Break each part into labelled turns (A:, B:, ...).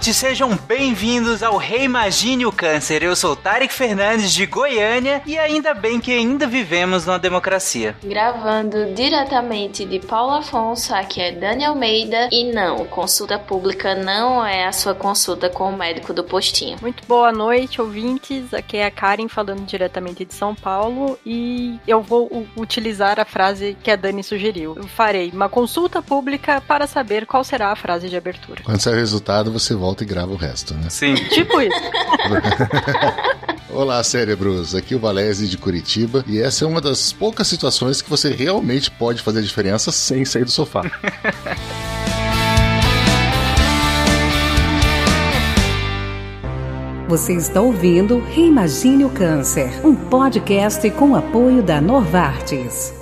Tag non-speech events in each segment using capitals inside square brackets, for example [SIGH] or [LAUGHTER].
A: ouvintes, sejam bem-vindos ao Reimagine o Câncer. Eu sou Tarek Fernandes de Goiânia e ainda bem que ainda vivemos numa democracia.
B: Gravando diretamente de Paulo Afonso, aqui é Dani Almeida e não, consulta pública não é a sua consulta com o médico do postinho.
C: Muito boa noite, ouvintes. Aqui é a Karen falando diretamente de São Paulo e eu vou utilizar a frase que a Dani sugeriu. Eu farei uma consulta pública para saber qual será a frase de abertura.
D: Quando sair o resultado, você volta e grava o resto, né?
A: Sim.
C: tipo isso. [LAUGHS]
D: Olá, cérebros. Aqui é o Valese de Curitiba e essa é uma das poucas situações que você realmente pode fazer a diferença sem sair do sofá.
E: Você está ouvindo Reimagine o Câncer, um podcast com apoio da Novartis.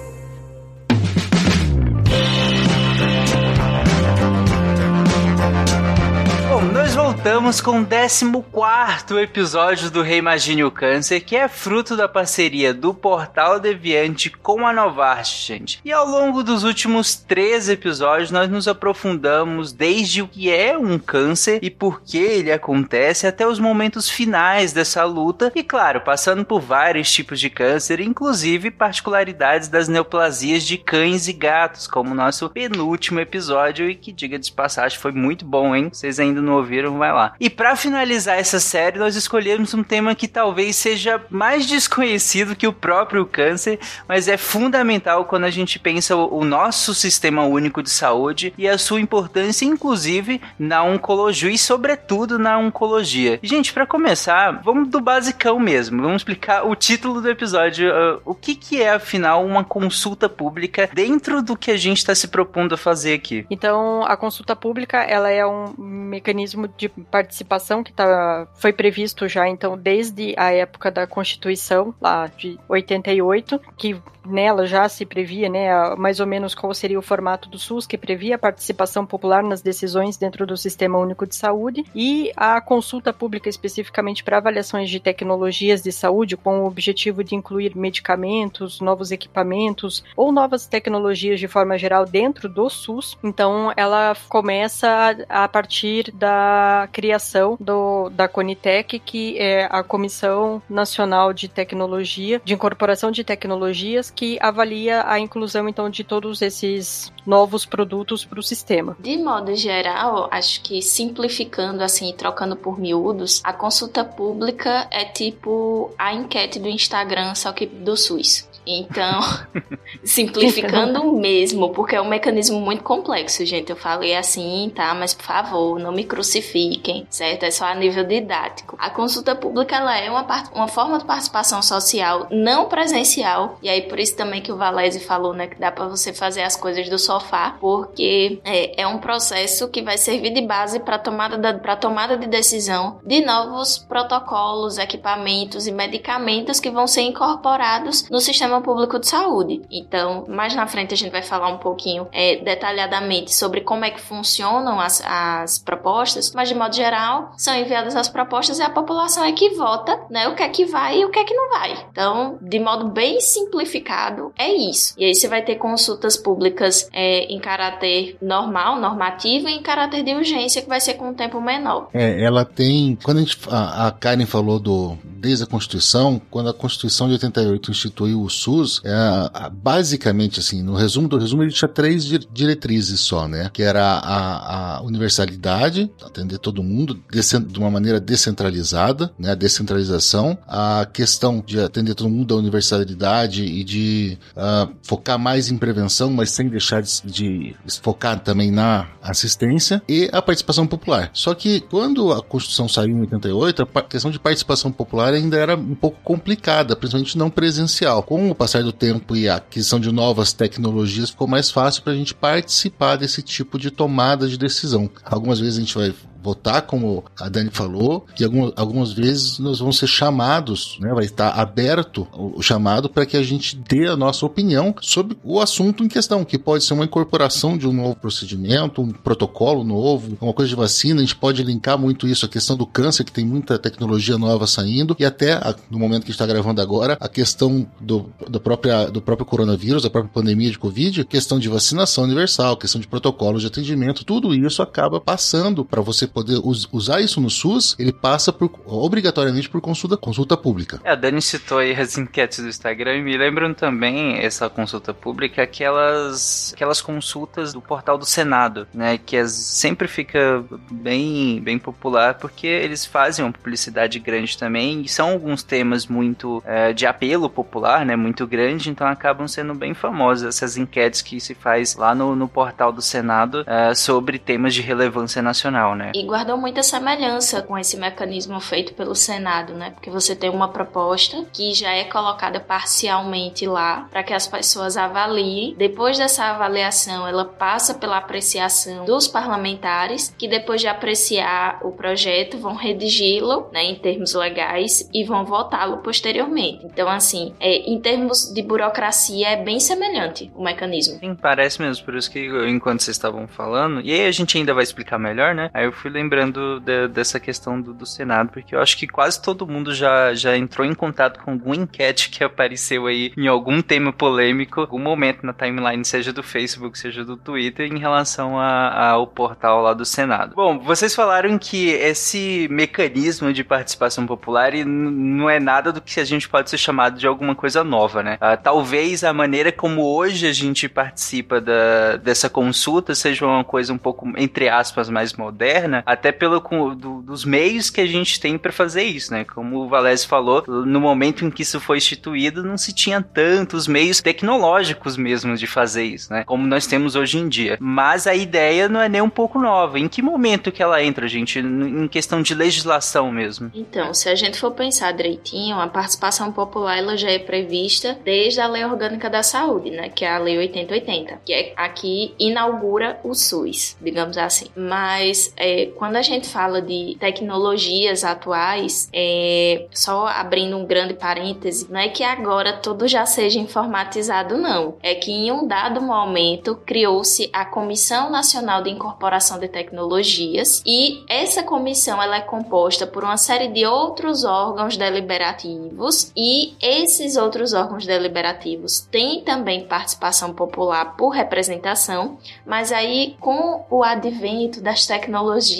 A: Voltamos com o 14 episódio do Reimagine o Câncer, que é fruto da parceria do Portal Deviante com a Novartis, gente. E ao longo dos últimos três episódios, nós nos aprofundamos desde o que é um câncer e por que ele acontece, até os momentos finais dessa luta, e claro, passando por vários tipos de câncer, inclusive particularidades das neoplasias de cães e gatos, como o nosso penúltimo episódio, e que, diga de passagem, foi muito bom, hein? Vocês ainda não ouviram, vai lá. E para finalizar essa série, nós escolhemos um tema que talvez seja mais desconhecido que o próprio câncer, mas é fundamental quando a gente pensa o, nosso sistema único de saúde e a sua importância, inclusive, na oncologia e, sobretudo, na oncologia. Gente, para começar, vamos do basicão mesmo. Vamos explicar o título do episódio. Uh, o que, que é, afinal, uma consulta pública dentro do que a gente está se propondo a fazer aqui?
C: Então, a consulta pública ela é um mecanismo de participação que tá, foi previsto já, então, desde a época da Constituição, lá de 88, que nela já se previa, né, mais ou menos qual seria o formato do SUS, que previa a participação popular nas decisões dentro do Sistema Único de Saúde, e a consulta pública especificamente para avaliações de tecnologias de saúde, com o objetivo de incluir medicamentos, novos equipamentos ou novas tecnologias de forma geral dentro do SUS. Então, ela começa a partir da criação do, da Conitec, que é a Comissão Nacional de Tecnologia, de Incorporação de Tecnologias, que avalia a inclusão então de todos esses novos produtos para o sistema.
B: De modo geral, acho que simplificando assim, trocando por miúdos, a consulta pública é tipo a enquete do Instagram, só que do SUS. Então, [LAUGHS] simplificando mesmo, porque é um mecanismo muito complexo, gente. Eu falei assim, tá? Mas por favor, não me crucifiquem, certo? É só a nível didático. A consulta pública ela é uma, uma forma de participação social não presencial, e aí por isso também que o Valese falou, né, que dá para você fazer as coisas do sofá, porque é, é um processo que vai servir de base para tomada para tomada de decisão de novos protocolos, equipamentos e medicamentos que vão ser incorporados no sistema sistema público de saúde. Então, mais na frente a gente vai falar um pouquinho é, detalhadamente sobre como é que funcionam as, as propostas, mas de modo geral são enviadas as propostas e a população é que vota, né, o que é que vai e o que é que não vai. Então, de modo bem simplificado, é isso. E aí você vai ter consultas públicas é, em caráter normal, normativo, e em caráter de urgência, que vai ser com um tempo menor.
D: É, ela tem. Quando a, gente, a, a Karen falou do desde a Constituição, quando a Constituição de 88 instituiu o SUS, é, basicamente, assim, no resumo do resumo, ele tinha três diretrizes só, né? Que era a, a universalidade, atender todo mundo de uma maneira descentralizada, né? A descentralização, a questão de atender todo mundo da universalidade e de uh, focar mais em prevenção, mas sem deixar de, de focar também na assistência e a participação popular. Só que quando a Constituição saiu em 88, a questão de participação popular ainda era um pouco complicada, principalmente não presencial. Com o passar do tempo e a aquisição de novas tecnologias, ficou mais fácil para a gente participar desse tipo de tomada de decisão. Algumas vezes a gente vai votar, como a Dani falou, e algumas, algumas vezes nós vamos ser chamados, né? Vai estar aberto o, chamado para que a gente dê a nossa opinião sobre o assunto em questão, que pode ser uma incorporação de um novo procedimento, um protocolo novo, uma coisa de vacina. A gente pode linkar muito isso à questão do câncer, que tem muita tecnologia nova saindo, e até no momento que está gravando agora, a questão do, do, própria, do próprio coronavírus, da própria pandemia de Covid, questão de vacinação universal, questão de protocolos de atendimento, tudo isso acaba passando para você poder us usar isso no SUS, ele passa por, obrigatoriamente por consulta, consulta pública.
A: É, a Dani citou aí as enquetes do Instagram e me lembram também essa consulta pública, aquelas, aquelas consultas do portal do Senado, né? Que as, sempre fica bem, bem popular porque eles fazem uma publicidade grande também e são alguns temas muito é, de apelo popular, né? Muito grande, então acabam sendo bem famosas essas enquetes que se faz lá no, no portal do Senado é, sobre temas de relevância nacional, né?
B: E guardou muita semelhança com esse mecanismo feito pelo Senado, né? Porque você tem uma proposta que já é colocada parcialmente lá para que as pessoas avaliem. Depois dessa avaliação, ela passa pela apreciação dos parlamentares, que depois de apreciar o projeto vão redigi-lo, né, em termos legais e vão votá-lo posteriormente. Então, assim, é, em termos de burocracia é bem semelhante o mecanismo.
A: Sim, parece mesmo. Por isso que enquanto vocês estavam falando, e aí a gente ainda vai explicar melhor, né? Aí eu fui lembrando de, dessa questão do, do, Senado, porque eu acho que quase todo mundo já, já entrou em contato com alguma enquete que apareceu aí em algum tema polêmico, algum momento na timeline, seja do Facebook, seja do Twitter, em relação ao portal lá do Senado. Bom, vocês falaram que esse mecanismo de participação popular não é nada do que a gente pode ser chamado de alguma coisa nova, né? Uh, talvez a maneira como hoje a gente participa da, dessa consulta seja uma coisa um pouco, entre aspas, mais moderna, até pelo do, dos meios que a gente tem para fazer isso, né? Como o Valese falou, no momento em que isso foi instituído, não se tinha tantos meios tecnológicos mesmo de fazer isso, né? Como nós temos hoje em dia. Mas a ideia não é nem um pouco nova. Em que momento que ela entra, gente? Em questão de legislação mesmo?
B: Então, se a gente for pensar direitinho, a participação popular ela já é prevista desde a Lei Orgânica da Saúde, né? Que é a Lei 8080, que é aqui inaugura o SUS, digamos assim. Mas é, quando a gente fala de tecnologias atuais, é, só abrindo um grande parêntese, não é que agora tudo já seja informatizado, não. É que em um dado momento criou-se a Comissão Nacional de Incorporação de Tecnologias e essa comissão ela é composta por uma série de outros órgãos deliberativos e esses outros órgãos deliberativos têm também participação popular por representação, mas aí com o advento das tecnologias,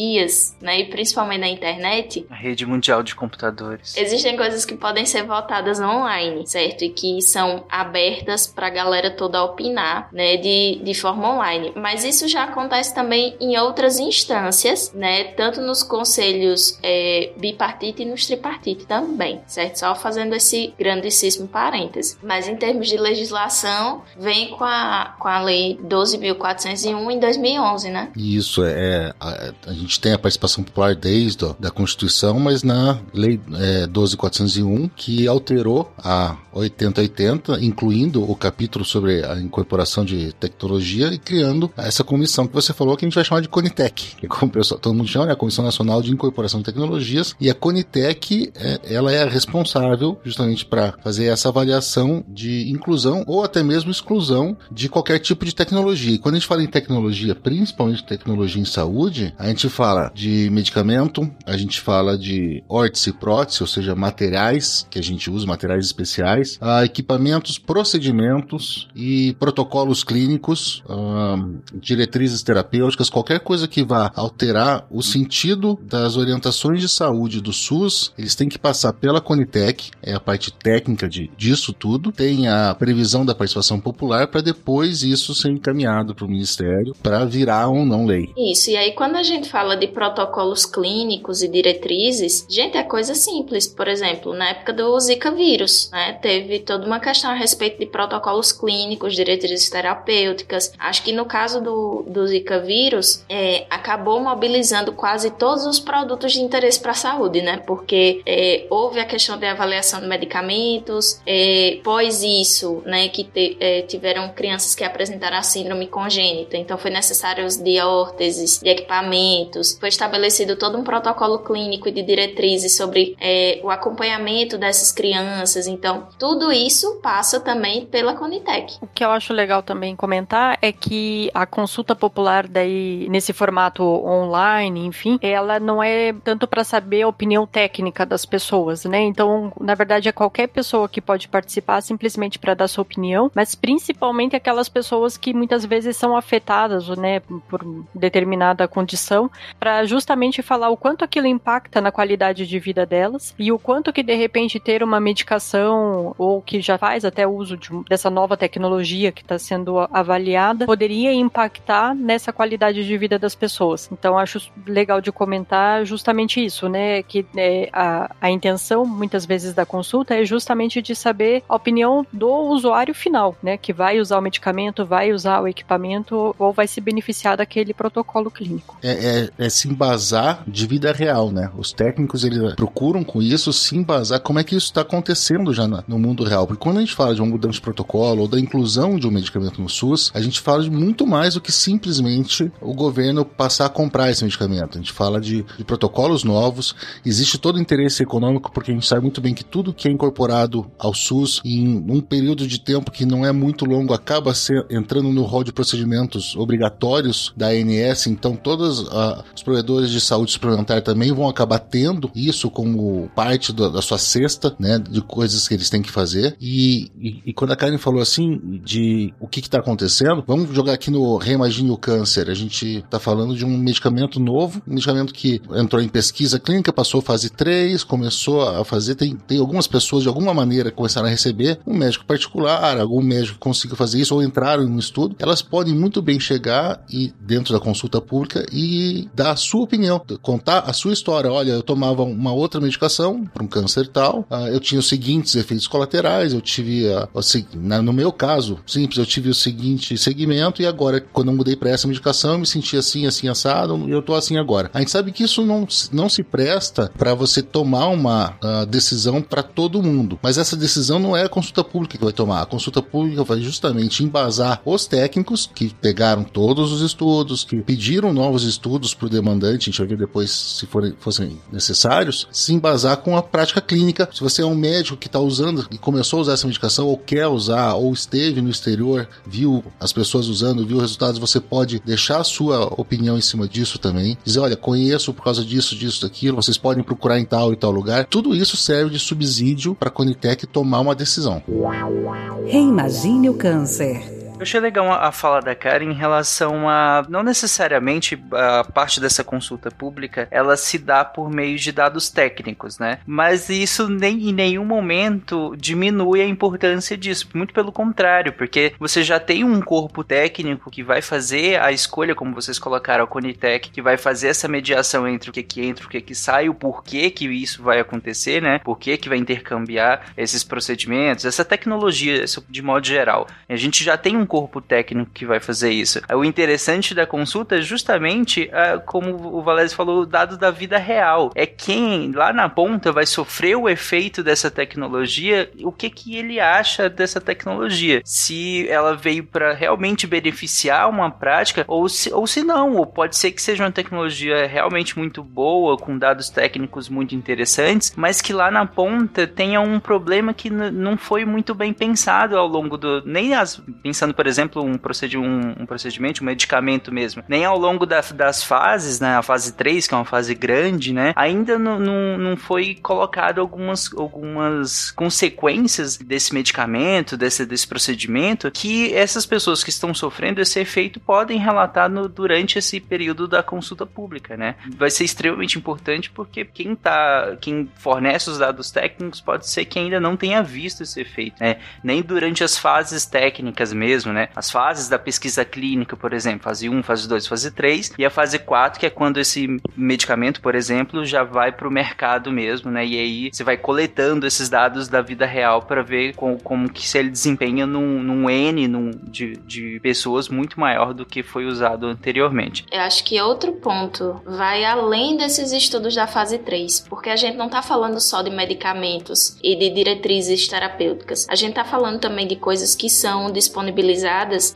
B: né, e principalmente na internet,
A: a rede mundial de computadores,
B: existem coisas que podem ser votadas online, certo? E que são abertas para a galera toda opinar, né, de, de forma online. Mas isso já acontece também em outras instâncias, né, tanto nos conselhos é, bipartite e nos tripartite também, certo? Só fazendo esse grandíssimo parêntese. Mas em termos de legislação, vem com a, com a lei 12.401 em 2011, né?
D: Isso, é, a, a, gente tem a participação popular desde ó, da Constituição, mas na lei é, 12.401, que alterou a 8080, incluindo o capítulo sobre a incorporação de tecnologia e criando essa comissão que você falou que a gente vai chamar de Conitec, que é como pessoal, todo mundo chama, é a Comissão Nacional de Incorporação de Tecnologias, e a Conitec, é, ela é responsável justamente para fazer essa avaliação de inclusão ou até mesmo exclusão de qualquer tipo de tecnologia. E quando a gente fala em tecnologia, principalmente tecnologia em saúde, a gente fala de medicamento, a gente fala de órtese e prótese, ou seja, materiais que a gente usa, materiais especiais, uh, equipamentos, procedimentos e protocolos clínicos, uh, diretrizes terapêuticas, qualquer coisa que vá alterar o sentido das orientações de saúde do SUS, eles têm que passar pela Conitec, é a parte técnica de, disso tudo, tem a previsão da participação popular para depois isso ser encaminhado para o Ministério para virar ou não lei.
B: Isso, e aí quando a gente fala de protocolos clínicos e diretrizes, gente, é coisa simples. Por exemplo, na época do Zika vírus, né, teve toda uma questão a respeito de protocolos clínicos, diretrizes terapêuticas. Acho que no caso do, do Zika vírus, é, acabou mobilizando quase todos os produtos de interesse para a saúde, né? Porque é, houve a questão de avaliação de medicamentos, é, pós isso, né, que te, é, tiveram crianças que apresentaram a síndrome congênita, então foi necessário os de órteses, de foi estabelecido todo um protocolo clínico e de diretrizes sobre é, o acompanhamento dessas crianças, então tudo isso passa também pela Conitec.
C: O que eu acho legal também comentar é que a consulta popular daí nesse formato online, enfim, ela não é tanto para saber a opinião técnica das pessoas, né? Então, na verdade, é qualquer pessoa que pode participar simplesmente para dar sua opinião, mas principalmente aquelas pessoas que muitas vezes são afetadas, né, por determinada condição para justamente falar o quanto aquilo impacta na qualidade de vida delas e o quanto que de repente ter uma medicação ou que já faz até uso de, dessa nova tecnologia que está sendo avaliada poderia impactar nessa qualidade de vida das pessoas. Então acho legal de comentar justamente isso, né? Que é, a, a intenção muitas vezes da consulta é justamente de saber a opinião do usuário final, né? Que vai usar o medicamento, vai usar o equipamento ou vai se beneficiar daquele protocolo clínico.
D: É, é, é se embasar de vida real, né? Os técnicos eles procuram com isso se embasar como é que isso está acontecendo já no mundo real. Porque quando a gente fala de uma mudança de protocolo ou da inclusão de um medicamento no SUS, a gente fala de muito mais do que simplesmente o governo passar a comprar esse medicamento. A gente fala de, de protocolos novos, existe todo interesse econômico, porque a gente sabe muito bem que tudo que é incorporado ao SUS em um período de tempo que não é muito longo acaba ser, entrando no rol de procedimentos obrigatórios da ANS, então todos os provedores de saúde suplementar também vão acabar tendo isso como parte do, da sua cesta, né, de coisas que eles têm que fazer. E, e, e quando a Karen falou assim de o que está acontecendo, vamos jogar aqui no Reimagine o Câncer. A gente está falando de um medicamento novo, um medicamento que entrou em pesquisa clínica, passou fase 3, começou a fazer, tem, tem algumas pessoas de alguma maneira começaram a receber, um médico particular, algum médico consiga fazer isso ou entraram em um estudo, elas podem muito bem chegar e dentro da consulta pública e dar a sua opinião, contar a sua história. Olha, eu tomava uma outra medicação para um câncer tal, uh, eu tinha os seguintes efeitos colaterais, eu tive, uh, no meu caso, simples, eu tive o seguinte segmento e agora, quando eu mudei para essa medicação, eu me senti assim, assim, assado, e eu tô assim agora. A gente sabe que isso não, não se presta para você tomar uma uh, decisão para todo mundo, mas essa decisão não é a consulta pública que vai tomar. A consulta pública vai justamente embasar os técnicos que pegaram todos os estudos, que pediram novos estudos para o demandante, a gente vai ver depois se forem, fossem necessários, se embasar com a prática clínica. Se você é um médico que está usando e começou a usar essa medicação, ou quer usar, ou esteve no exterior, viu as pessoas usando, viu resultados, você pode deixar a sua opinião em cima disso também. Dizer, olha, conheço por causa disso, disso, daquilo, vocês podem procurar em tal e tal lugar. Tudo isso serve de subsídio para a Conitec tomar uma decisão.
E: Reimagine o câncer.
A: Eu achei legal a, fala da Karen em relação a não necessariamente a parte dessa consulta pública ela se dá por meio de dados técnicos, né? Mas isso nem em nenhum momento diminui a importância disso, muito pelo contrário, porque você já tem um corpo técnico que vai fazer a escolha, como vocês colocaram, a Conitec, que vai fazer essa mediação entre o que que entra, o que que sai, o porquê que isso vai acontecer, né? Por que que vai intercambiar esses procedimentos, essa tecnologia de modo geral. A gente já tem um corpo técnico que vai fazer isso. O interessante da consulta é justamente, uh, como o Valério falou, o dado da vida real. É quem lá na ponta vai sofrer o efeito dessa tecnologia, o que que ele acha dessa tecnologia. Se ela veio para realmente beneficiar uma prática ou se, ou se não, ou pode ser que seja uma tecnologia realmente muito boa, com dados técnicos muito interessantes, mas que lá na ponta tenha um problema que não foi muito bem pensado ao longo do. Nem as. Pensando por exemplo, um, procedi um, um procedimento, um medicamento mesmo, nem ao longo da, das fases, né, a fase 3, que é uma fase grande, né, ainda não, não, foi colocado algumas, algumas consequências desse medicamento, desse, desse procedimento, que essas pessoas que estão sofrendo esse efeito podem relatar no, durante esse período da consulta pública, né. Vai ser extremamente importante porque quem tá, quem fornece os dados técnicos pode ser que ainda não tenha visto esse efeito, né, nem durante as fases técnicas mesmo, mesmo, né? As fases da pesquisa clínica, por exemplo, fase 1, fase 2, fase 3, e a fase 4, que é quando esse medicamento, por exemplo, já vai para o mercado mesmo, né? E aí você vai coletando esses dados da vida real para ver como, como que se ele desempenha num, num N num, de, de pessoas muito maior do que foi usado anteriormente.
B: Eu acho que outro ponto vai além desses estudos da fase 3, porque a gente não está falando só de medicamentos e de diretrizes terapêuticas. A gente está falando também de coisas que são disponibilizadas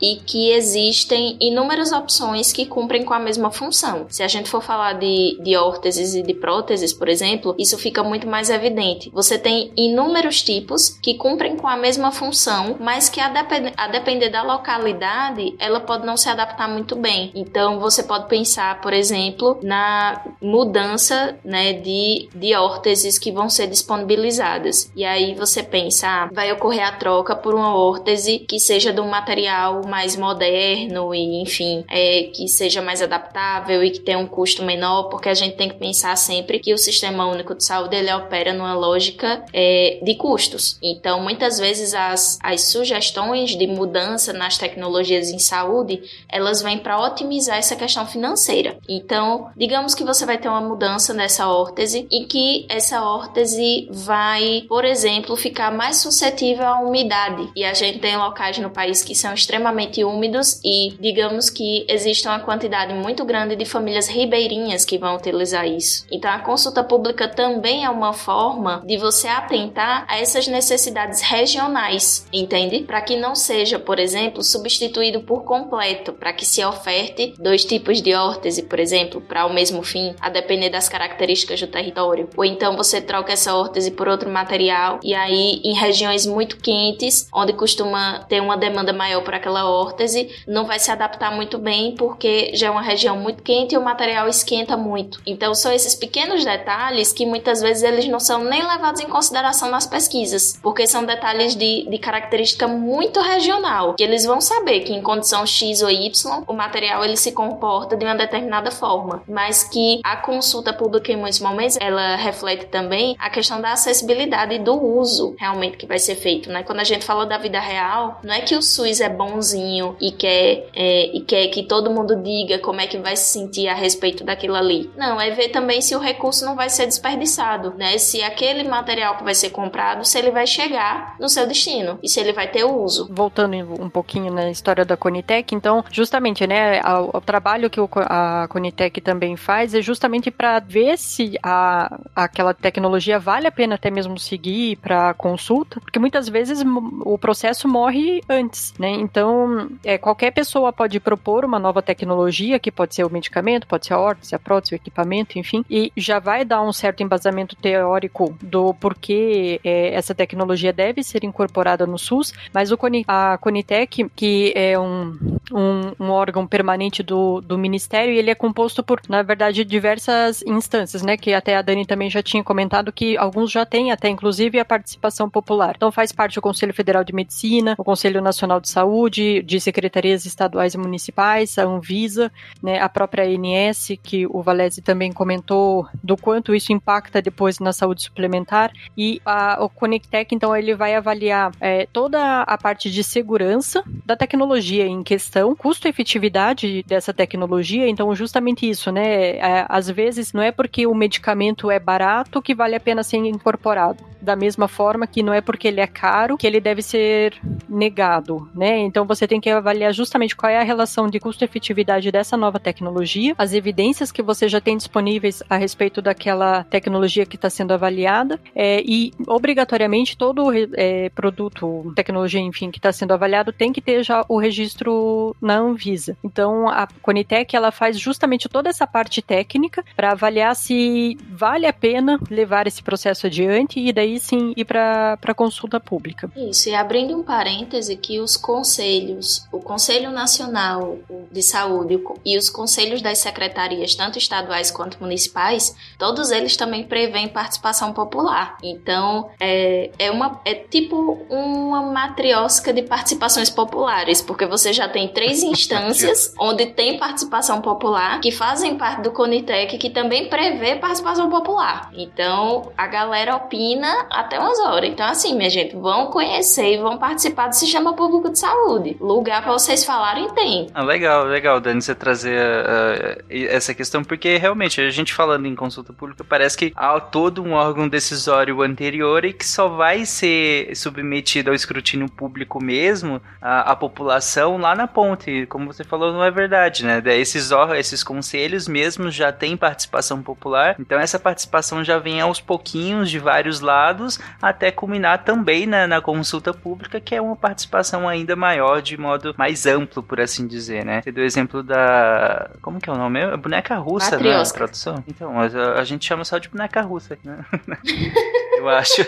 B: e que existem inúmeras opções que cumprem com a mesma função. Se a gente for falar de, de órteses e de próteses, por exemplo, isso fica muito mais evidente. Você tem inúmeros tipos que cumprem com a mesma função, mas que a, depend a depender da localidade, ela pode não se adaptar muito bem. Então você pode pensar, por exemplo, na mudança né, de, de órteses que vão ser disponibilizadas. E aí você pensa, ah, vai ocorrer a troca por uma órtese que seja de um material material mais moderno e, enfim, é, que seja mais adaptável e que tenha um custo menor, porque a gente tem que pensar sempre que o Sistema Único de Saúde ele opera numa lógica é, de custos. Então, muitas vezes as, as sugestões de mudança nas tecnologias em saúde, elas vêm para otimizar essa questão financeira. Então, digamos que você vai ter uma mudança nessa órtese e que essa órtese vai, por exemplo, ficar mais suscetível à umidade. E a gente tem locais no país que são extremamente úmidos e digamos que existe uma quantidade muito grande de famílias ribeirinhas que vão utilizar isso. Então a consulta pública também é uma forma de você atentar a essas necessidades regionais, entende? Para que não seja, por exemplo, substituído por completo, para que se oferte dois tipos de órtese, por exemplo, para o mesmo fim, a depender das características do território. Ou então você troca essa órtese por outro material e aí em regiões muito quentes, onde costuma ter uma demanda maior por aquela órtese, não vai se adaptar muito bem porque já é uma região muito quente e o material esquenta muito. Então são esses pequenos detalhes que muitas vezes eles não são nem levados em consideração nas pesquisas, porque são detalhes de, de característica muito regional, que eles vão saber que em condição X ou Y o material ele se comporta de uma determinada forma, mas que a consulta pública em muitos momentos ela reflete também a questão da acessibilidade e do uso realmente que vai ser feito, né? Quando a gente fala da vida real, não é que o SUS é bonzinho e quer, é, e quer que todo mundo diga como é que vai se sentir a respeito daquilo ali. Não, é ver também se o recurso não vai ser desperdiçado, né? Se aquele material que vai ser comprado, se ele vai chegar no seu destino e se ele vai ter uso.
C: Voltando um pouquinho na história da Conitec, então, justamente, né, o, trabalho que a Conitec também faz é justamente para ver se a, aquela tecnologia vale a pena até mesmo seguir para consulta, porque muitas vezes o processo morre antes, né? Então, é, qualquer pessoa pode propor uma nova tecnologia, que pode ser o medicamento, pode ser a órtese, a prótese, o equipamento, enfim, e já vai dar um certo embasamento teórico do porquê é, essa tecnologia deve ser incorporada no SUS, mas o Coni, a Conitec, que é um, um, um órgão permanente do, do Ministério, ele é composto por, na verdade, diversas instâncias, né? Que até a Dani também já tinha comentado que alguns já têm até, inclusive, a participação popular. Então faz parte o Conselho Federal de Medicina, o Conselho Nacional de Saúde, de secretarias estaduais e municipais, a Anvisa, né, a própria ANS, que o Valese também comentou do quanto isso impacta depois na saúde suplementar, e a, o Conectec, então, ele vai avaliar é, toda a parte de segurança da tecnologia em questão, custo-efetividade dessa tecnologia, então, justamente isso, né, é, às vezes não é porque o medicamento é barato que vale a pena ser incorporado, da mesma forma que não é porque ele é caro que ele deve ser negado, né, então você tem que avaliar justamente qual é a relação de custo-efetividade dessa nova tecnologia, as evidências que você já tem disponíveis a respeito daquela tecnologia que está sendo avaliada, é, e obrigatoriamente todo é, produto, tecnologia, enfim, que está sendo avaliado tem que ter já o registro na Anvisa. Então a Conitec ela faz justamente toda essa parte técnica para avaliar se vale a pena levar esse processo adiante e daí sim ir para consulta pública.
B: Isso, e abrindo um parêntese que os conselhos, o Conselho Nacional de Saúde e os conselhos das secretarias, tanto estaduais quanto municipais, todos eles também prevêem participação popular. Então, é, é, uma, é tipo uma matriosca de participações populares, porque você já tem três instâncias onde tem participação popular, que fazem parte do Conitec, que também prevê participação popular. Então, a galera opina até umas horas. Então, assim, minha gente, vão conhecer e vão participar do Sistema Público de Saúde. Lugar para vocês falarem tem.
A: Ah, legal, legal, Dani, você trazer uh, essa questão, porque realmente, a gente falando em consulta pública, parece que há todo um órgão decisório anterior e que só vai ser submetido ao escrutínio público mesmo, a, a população lá na ponte. Como você falou, não é verdade, né? Esses, esses conselhos mesmos já têm participação popular, então essa participação já vem aos pouquinhos de vários lados, até culminar também na consulta pública, que é uma participação ainda maior, de modo mais amplo, por assim dizer, né? Você deu o exemplo da. Como que é o nome? É boneca russa, né? Tradução. Então, a, a, gente chama só de boneca russa, né? [LAUGHS] Eu acho.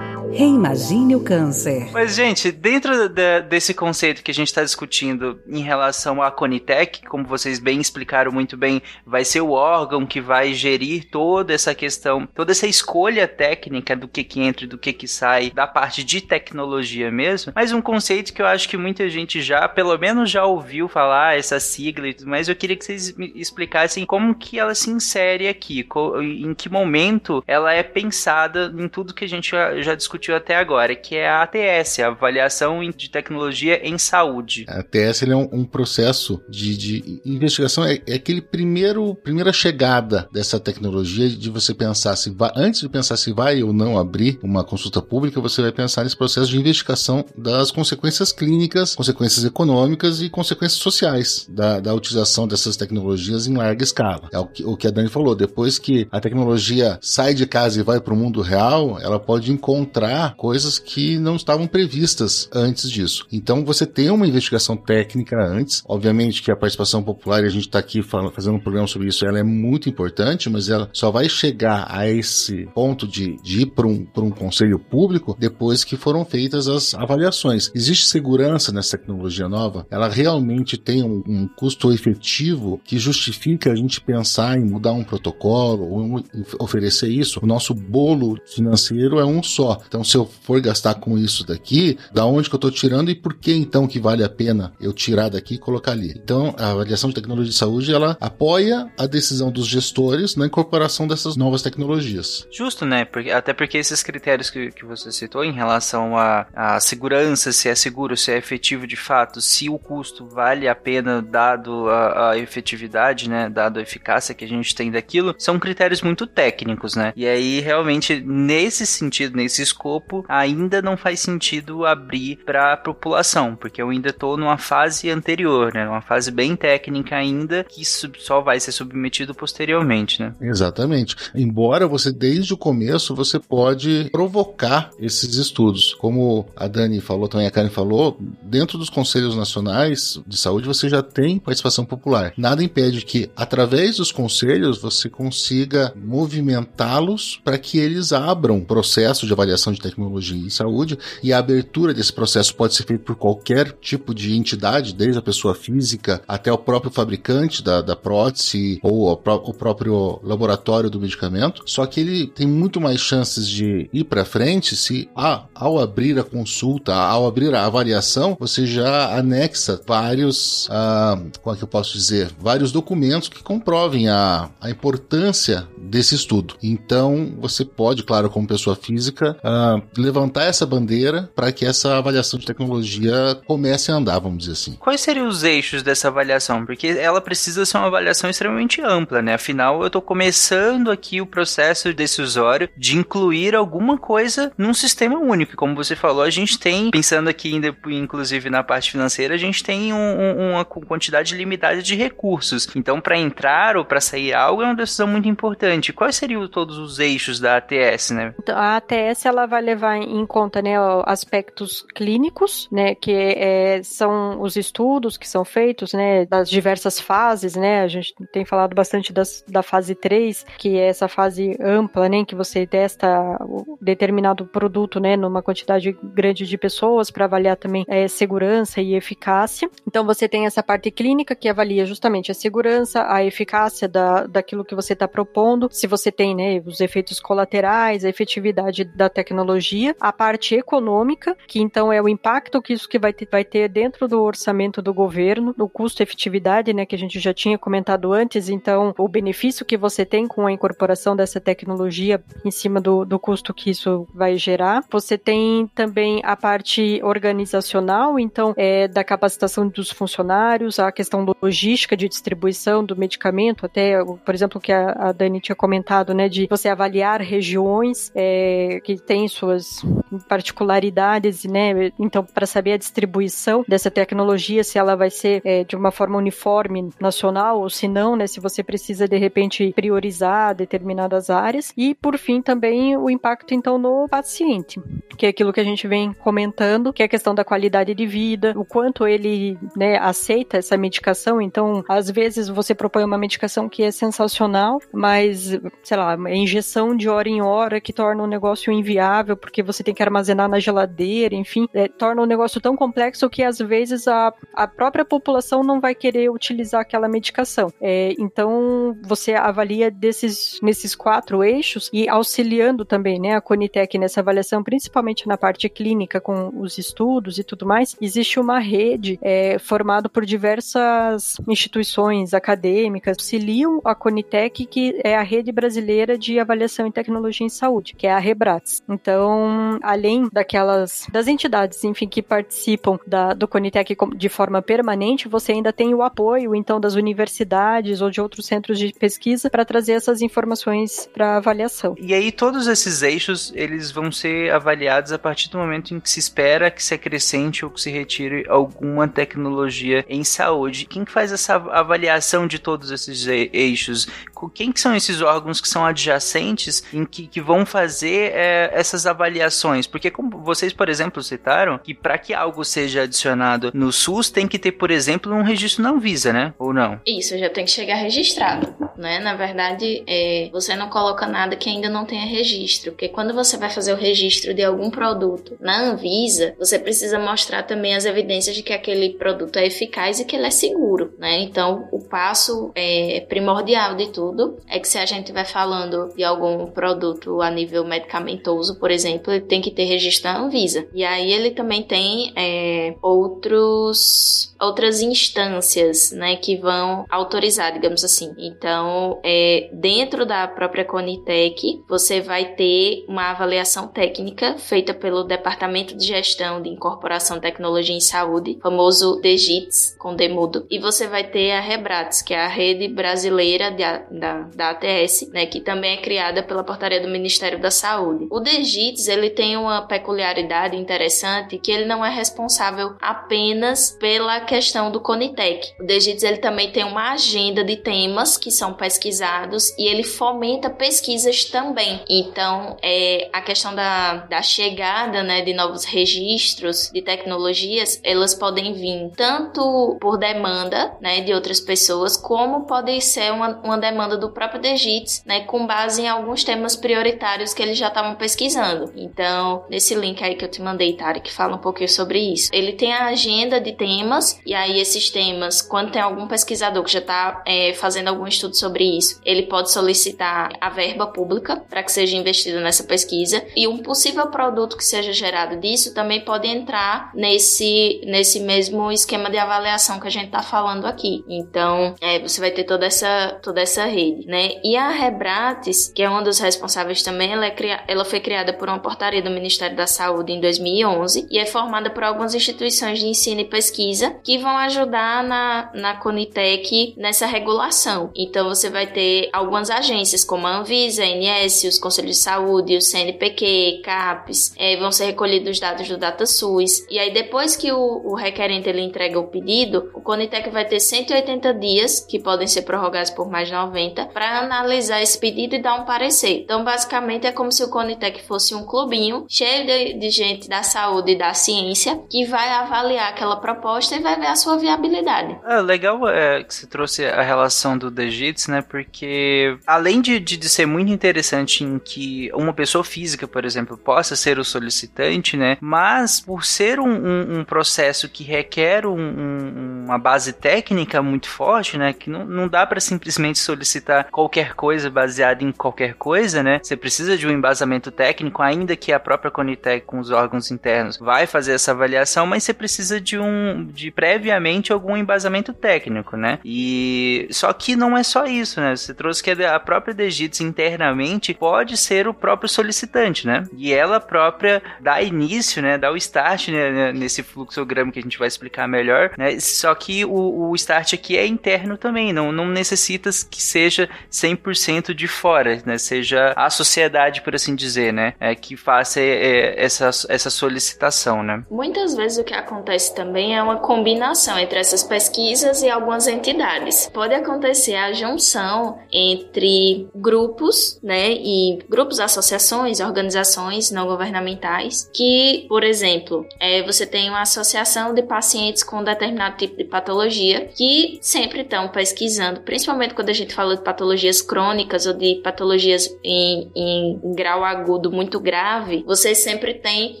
E: Reimagine o câncer.
A: Mas, gente, dentro de, desse conceito que a gente está discutindo em relação à Conitec, como vocês bem explicaram muito bem, vai ser o órgão que vai gerir toda essa questão, toda essa escolha técnica do que que entra e do que que sai, da parte de tecnologia mesmo. Mas um, conceito que eu acho que muita gente já, pelo menos já ouviu falar, essa sigla e tudo. Eu queria que vocês me explicassem como que ela se insere aqui, em que momento ela é pensada em tudo que a gente já, já discutiu até agora, que é a ATS, a Avaliação de Tecnologia em Saúde.
D: A ATS é um, um, processo de, de investigação, é, é, aquele primeiro primeira chegada dessa tecnologia de você pensar se vai, antes de pensar se vai ou não abrir uma consulta pública, você vai pensar nesse processo de investigação das consequências clínicas, consequências econômicas e consequências sociais da, da utilização dessas tecnologias em larga escala. É o que, o que a Dani falou, depois que a tecnologia sai de casa e vai para o mundo real, ela pode encontrar coisas que não estavam previstas antes disso. Então você tem uma investigação técnica antes, obviamente que a participação popular, a gente está aqui falando, fazendo um programa sobre isso, ela é muito importante, mas ela só vai chegar a esse ponto de, de ir para um, um conselho público depois que foram feitas as avaliações. Existe segurança nessa tecnologia nova? Ela realmente tem um, um custo efetivo que justifica a gente pensar em mudar um protocolo ou oferecer isso? O nosso bolo financeiro é um só. Então, se eu for gastar com isso daqui, da onde que eu estou tirando e por que então que vale a pena eu tirar daqui e colocar ali? Então, a avaliação de tecnologia de saúde ela apoia a decisão dos gestores na incorporação dessas novas tecnologias.
A: Justo, né? Porque, até porque esses critérios que, que você citou em relação à, segurança, se é seguro, se é efetivo de fato, se o custo vale a pena dado a, a efetividade, né? Dado a eficácia que a gente tem daquilo, são critérios muito técnicos, né? E aí, realmente, nesse sentido, nesse escopo, ainda não faz sentido abrir para a população, porque eu ainda estou numa fase anterior, né? Uma fase bem técnica ainda, que só vai ser submetido posteriormente, né?
D: Exatamente. Embora você, desde o começo, você pode provocar esses estudos. Como a Dani falou, também a Karen falou, dentro dos conselhos nacionais de saúde você já tem participação popular. Nada impede que, através dos conselhos, você consiga movimentá-los para que eles abram processo de avaliação de tecnologia em saúde e a abertura desse processo pode ser feita por qualquer tipo de entidade, desde a pessoa física até o próprio fabricante da, da prótese ou o próprio laboratório do medicamento. Só que ele tem muito mais chances de ir para frente se, ah, ao abrir a consulta, ao abrir a avaliação, você já anexa vários, ah, como é que eu posso dizer, vários documentos que comprovem a, a importância desse estudo. Então, você pode, claro, como pessoa física, uh, levantar essa bandeira para que essa avaliação de tecnologia comece a andar, vamos dizer assim.
A: Quais seriam os eixos dessa avaliação? Porque ela precisa ser uma avaliação extremamente ampla, né? Afinal, eu estou começando aqui o processo decisório de incluir alguma coisa num sistema único. Como você falou, a gente tem, pensando aqui inclusive na parte financeira, a gente tem um, um, uma quantidade limitada de recursos. Então, para entrar ou para sair algo é uma decisão muito importante. Quais seriam todos os eixos da ATS, né?
C: Então, a ATS ela vai levar em conta, né, aspectos clínicos, né, que é, são os estudos que são feitos, né, das diversas fases, né? A gente tem falado bastante das, da fase 3, que é essa fase ampla, né, que você testa determinado produto, né, numa quantidade grande de pessoas para avaliar também é, segurança e eficácia. Então você tem essa parte clínica que avalia justamente a segurança, a eficácia da, daquilo que você está propondo, se você tem, né, os efeitos colaterais, a efetividade da tecnologia, a parte econômica, que então é o impacto que isso que vai ter, vai ter dentro do orçamento do governo, o custo-efetividade, né, que a gente já tinha comentado antes, então o benefício que você tem com a incorporação dessa tecnologia em cima do, do custo que isso vai gerar. Você tem também a parte organizacional, então é da capacitação dos funcionários, a questão logística de distribuição do medicamento, até, por exemplo, que a, a Dani tinha comentado, né, de você avaliar regiões é, que têm suas particularidades, né, então para saber a distribuição dessa tecnologia, se ela vai ser é, de uma forma uniforme nacional ou se não, né, se você precisa de repente priorizar determinadas áreas. E por fim também o impacto então no paciente, que é aquilo que a gente vem comentando, que é a questão da qualidade de vida, o quanto ele, né, aceita essa medicação, então às vezes você propõe uma medicação que é sensacional, mas sei lá, é injeção de hora em hora que torna o negócio inviável porque você tem que armazenar na geladeira, enfim, é, torna o negócio tão complexo que às vezes a, a própria população não vai querer utilizar aquela medicação. É, então você avalia desses nesses quatro eixos e auxiliando também, né, a Conitec nessa avaliação, principalmente na parte clínica com os estudos e tudo mais, existe uma rede é, formada por diversas instituições acadêmicas, auxiliam a Conitec, que é a rede brasileira de avaliação em tecnologia em saúde, que é a Rebrats. Então, além daquelas das entidades, enfim, que participam da, do Conitec de forma permanente, você ainda tem o apoio, então, das universidades ou de outros centros de pesquisa para trazer essas informações para avaliação.
A: E aí todos esses eixos, eles vão ser avaliados a partir do momento em que se espera que se acrescente ou que se retire alguma tecnologia em saúde. Quem que faz essa avaliação de todos esses eixos? Quem que são esses órgãos que são adjacentes em que, que vão fazer é, essas avaliações? Porque como vocês, por exemplo, citaram que para que algo seja adicionado no SUS tem que ter, por exemplo, um registro na Anvisa, né? Ou não?
B: Isso, já tem que chegar registrado, né? Na verdade, é, você não coloca nada que ainda não tenha registro, porque quando você vai fazer o registro de algum produto na Anvisa, você precisa mostrar também as evidências de que aquele produto é eficaz e que ele é seguro, né? Então, o passo é, primordial de tudo é que se a gente vai falando de algum produto a nível medicamentoso, por exemplo, ele tem que ter registro na Anvisa. E aí ele também tem é, outros outras instâncias, né, que vão autorizar, digamos assim. Então, é, dentro da própria Conitec, você vai ter uma avaliação técnica feita pelo Departamento de Gestão de Incorporação Tecnologia em Saúde, famoso DGITS, com demudo, e você vai ter a Rebrats, que é a rede brasileira de, da, da ATS, né, que também é criada pela portaria do Ministério da Saúde. O DGITS, ele tem uma peculiaridade interessante que ele não é responsável apenas pela questão do Conitec. O DGITS, ele também tem uma agenda de temas que são pesquisados e ele fomenta pesquisas também. Então, é, a questão da, da chegada né, de novos registros de tecnologias, elas podem vir tanto por demanda né, de outras pessoas, como pode ser uma, uma demanda do próprio DGITS, né, com base em alguns temas prioritários que eles já estavam pesquisando. Então, nesse link aí que eu te mandei, Tari, que fala um pouquinho sobre isso. Ele tem a agenda de temas, e aí esses temas, quando tem algum pesquisador que já está é, fazendo algum estudo sobre isso, ele pode solicitar a verba pública para que seja investida nessa pesquisa, e um possível produto que seja gerado disso também pode entrar nesse, nesse mesmo esquema de avaliação que a gente está falando aqui. Então, é, você vai ter toda essa, toda essa rede, né? E a Rebrates, que é uma dos responsáveis também, ela, é, ela foi criada por uma portaria do Ministério da Saúde em 2011 e é formada por algumas instituições de ensino e pesquisa que vão ajudar na, na Conitec nessa regulação. Então, você vai ter algumas agências como a Anvisa, a ANS, os Conselhos de Saúde, o CNPq, CAPES, é, vão ser recolhidos os dados do DataSUS. E aí, depois que o, o requerente ele entrega o pedido, o Conitec vai ter 180 dias, que podem ser prorrogados por mais 90, para analisar esse pedido e dar um parecer. Então, basicamente, é como se o Conitec fosse um clubinho cheio de, de gente da saúde e da ciência que vai avaliar aquela proposta e vai ver a sua viabilidade.
A: É legal é, que você trouxe a relação do Digits, né? Porque além de, de, de ser muito interessante em que uma pessoa física, por exemplo, possa ser o solicitante, né? Mas por ser um, um, um processo que requer um, uma base técnica muito forte, né? Que não, não dá para simplesmente solicitar qualquer coisa baseada em qualquer coisa, né? Você precisa de um embasamento técnico, ainda que a própria Conitec com os órgãos internos vai fazer essa avaliação, mas você precisa de um de previamente algum embasamento técnico, né? E só que não é só isso, né? Você trouxe que a própria Digits internamente pode ser o próprio solicitante, né? E ela própria dá início, né? Dá o start né? nesse fluxograma que a gente vai explicar melhor, né? Só que o, o start aqui é interno também, não, não necessita que seja 100% de fora, né? Seja a sociedade, por assim dizer, né? É, que faça é, essa, essa solicitação, né?
B: Muitas vezes o que acontece também é uma combinação entre essas pesquisas e algumas entidades. Pode acontecer a junção entre grupos, né? E grupos, associações, organizações não governamentais que, por exemplo, é, você tem uma associação de pacientes com determinado tipo de patologia que sempre estão pesquisando, principalmente quando a gente fala de patologias crônicas ou de patologias em, em grau agudo muito grave, você sempre tem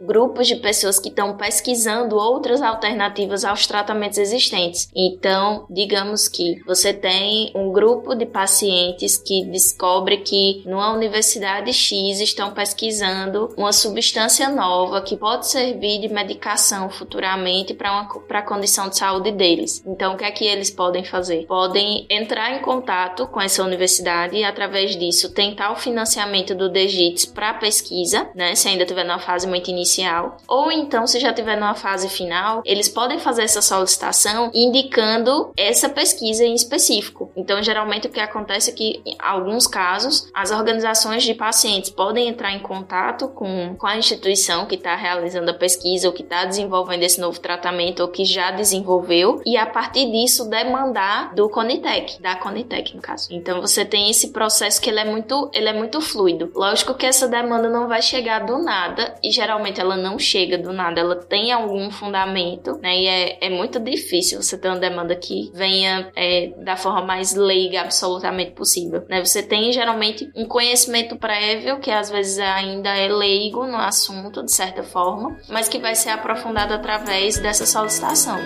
B: grupos de pessoas que estão pesquisando outras alternativas aos tratamentos existentes. Então, digamos que você tem um grupo de pacientes que descobre que numa universidade X estão pesquisando uma substância nova que pode ser servir de medicação futuramente para a condição de saúde deles. Então, o que é que eles podem fazer? Podem entrar em contato com essa universidade e, através disso, tentar o financiamento do DGITS para pesquisa, né? Se ainda estiver numa fase muito inicial. Ou então, se já estiver numa fase final, eles podem fazer essa solicitação indicando essa pesquisa em específico. Então, geralmente, o que acontece é que, em alguns casos, as organizações de pacientes podem entrar em contato com, com a instituição que está realizando a pesquisa ou que está desenvolvendo esse novo tratamento ou que já desenvolveu e, a partir disso, demandar do Conitec, da Conitec, no caso. Então, você tem esse processo que ele é muito, ele é muito fluido. Lógico que essa demanda não vai chegar do nada e geralmente ela não chega do nada, ela tem algum fundamento, né? E é, é muito difícil você ter uma demanda que venha é, da forma mais leiga absolutamente possível, né? Você tem geralmente um conhecimento prévio que às vezes ainda é leigo no assunto, de certa forma, mas que vai ser aprofundado através dessa solicitação.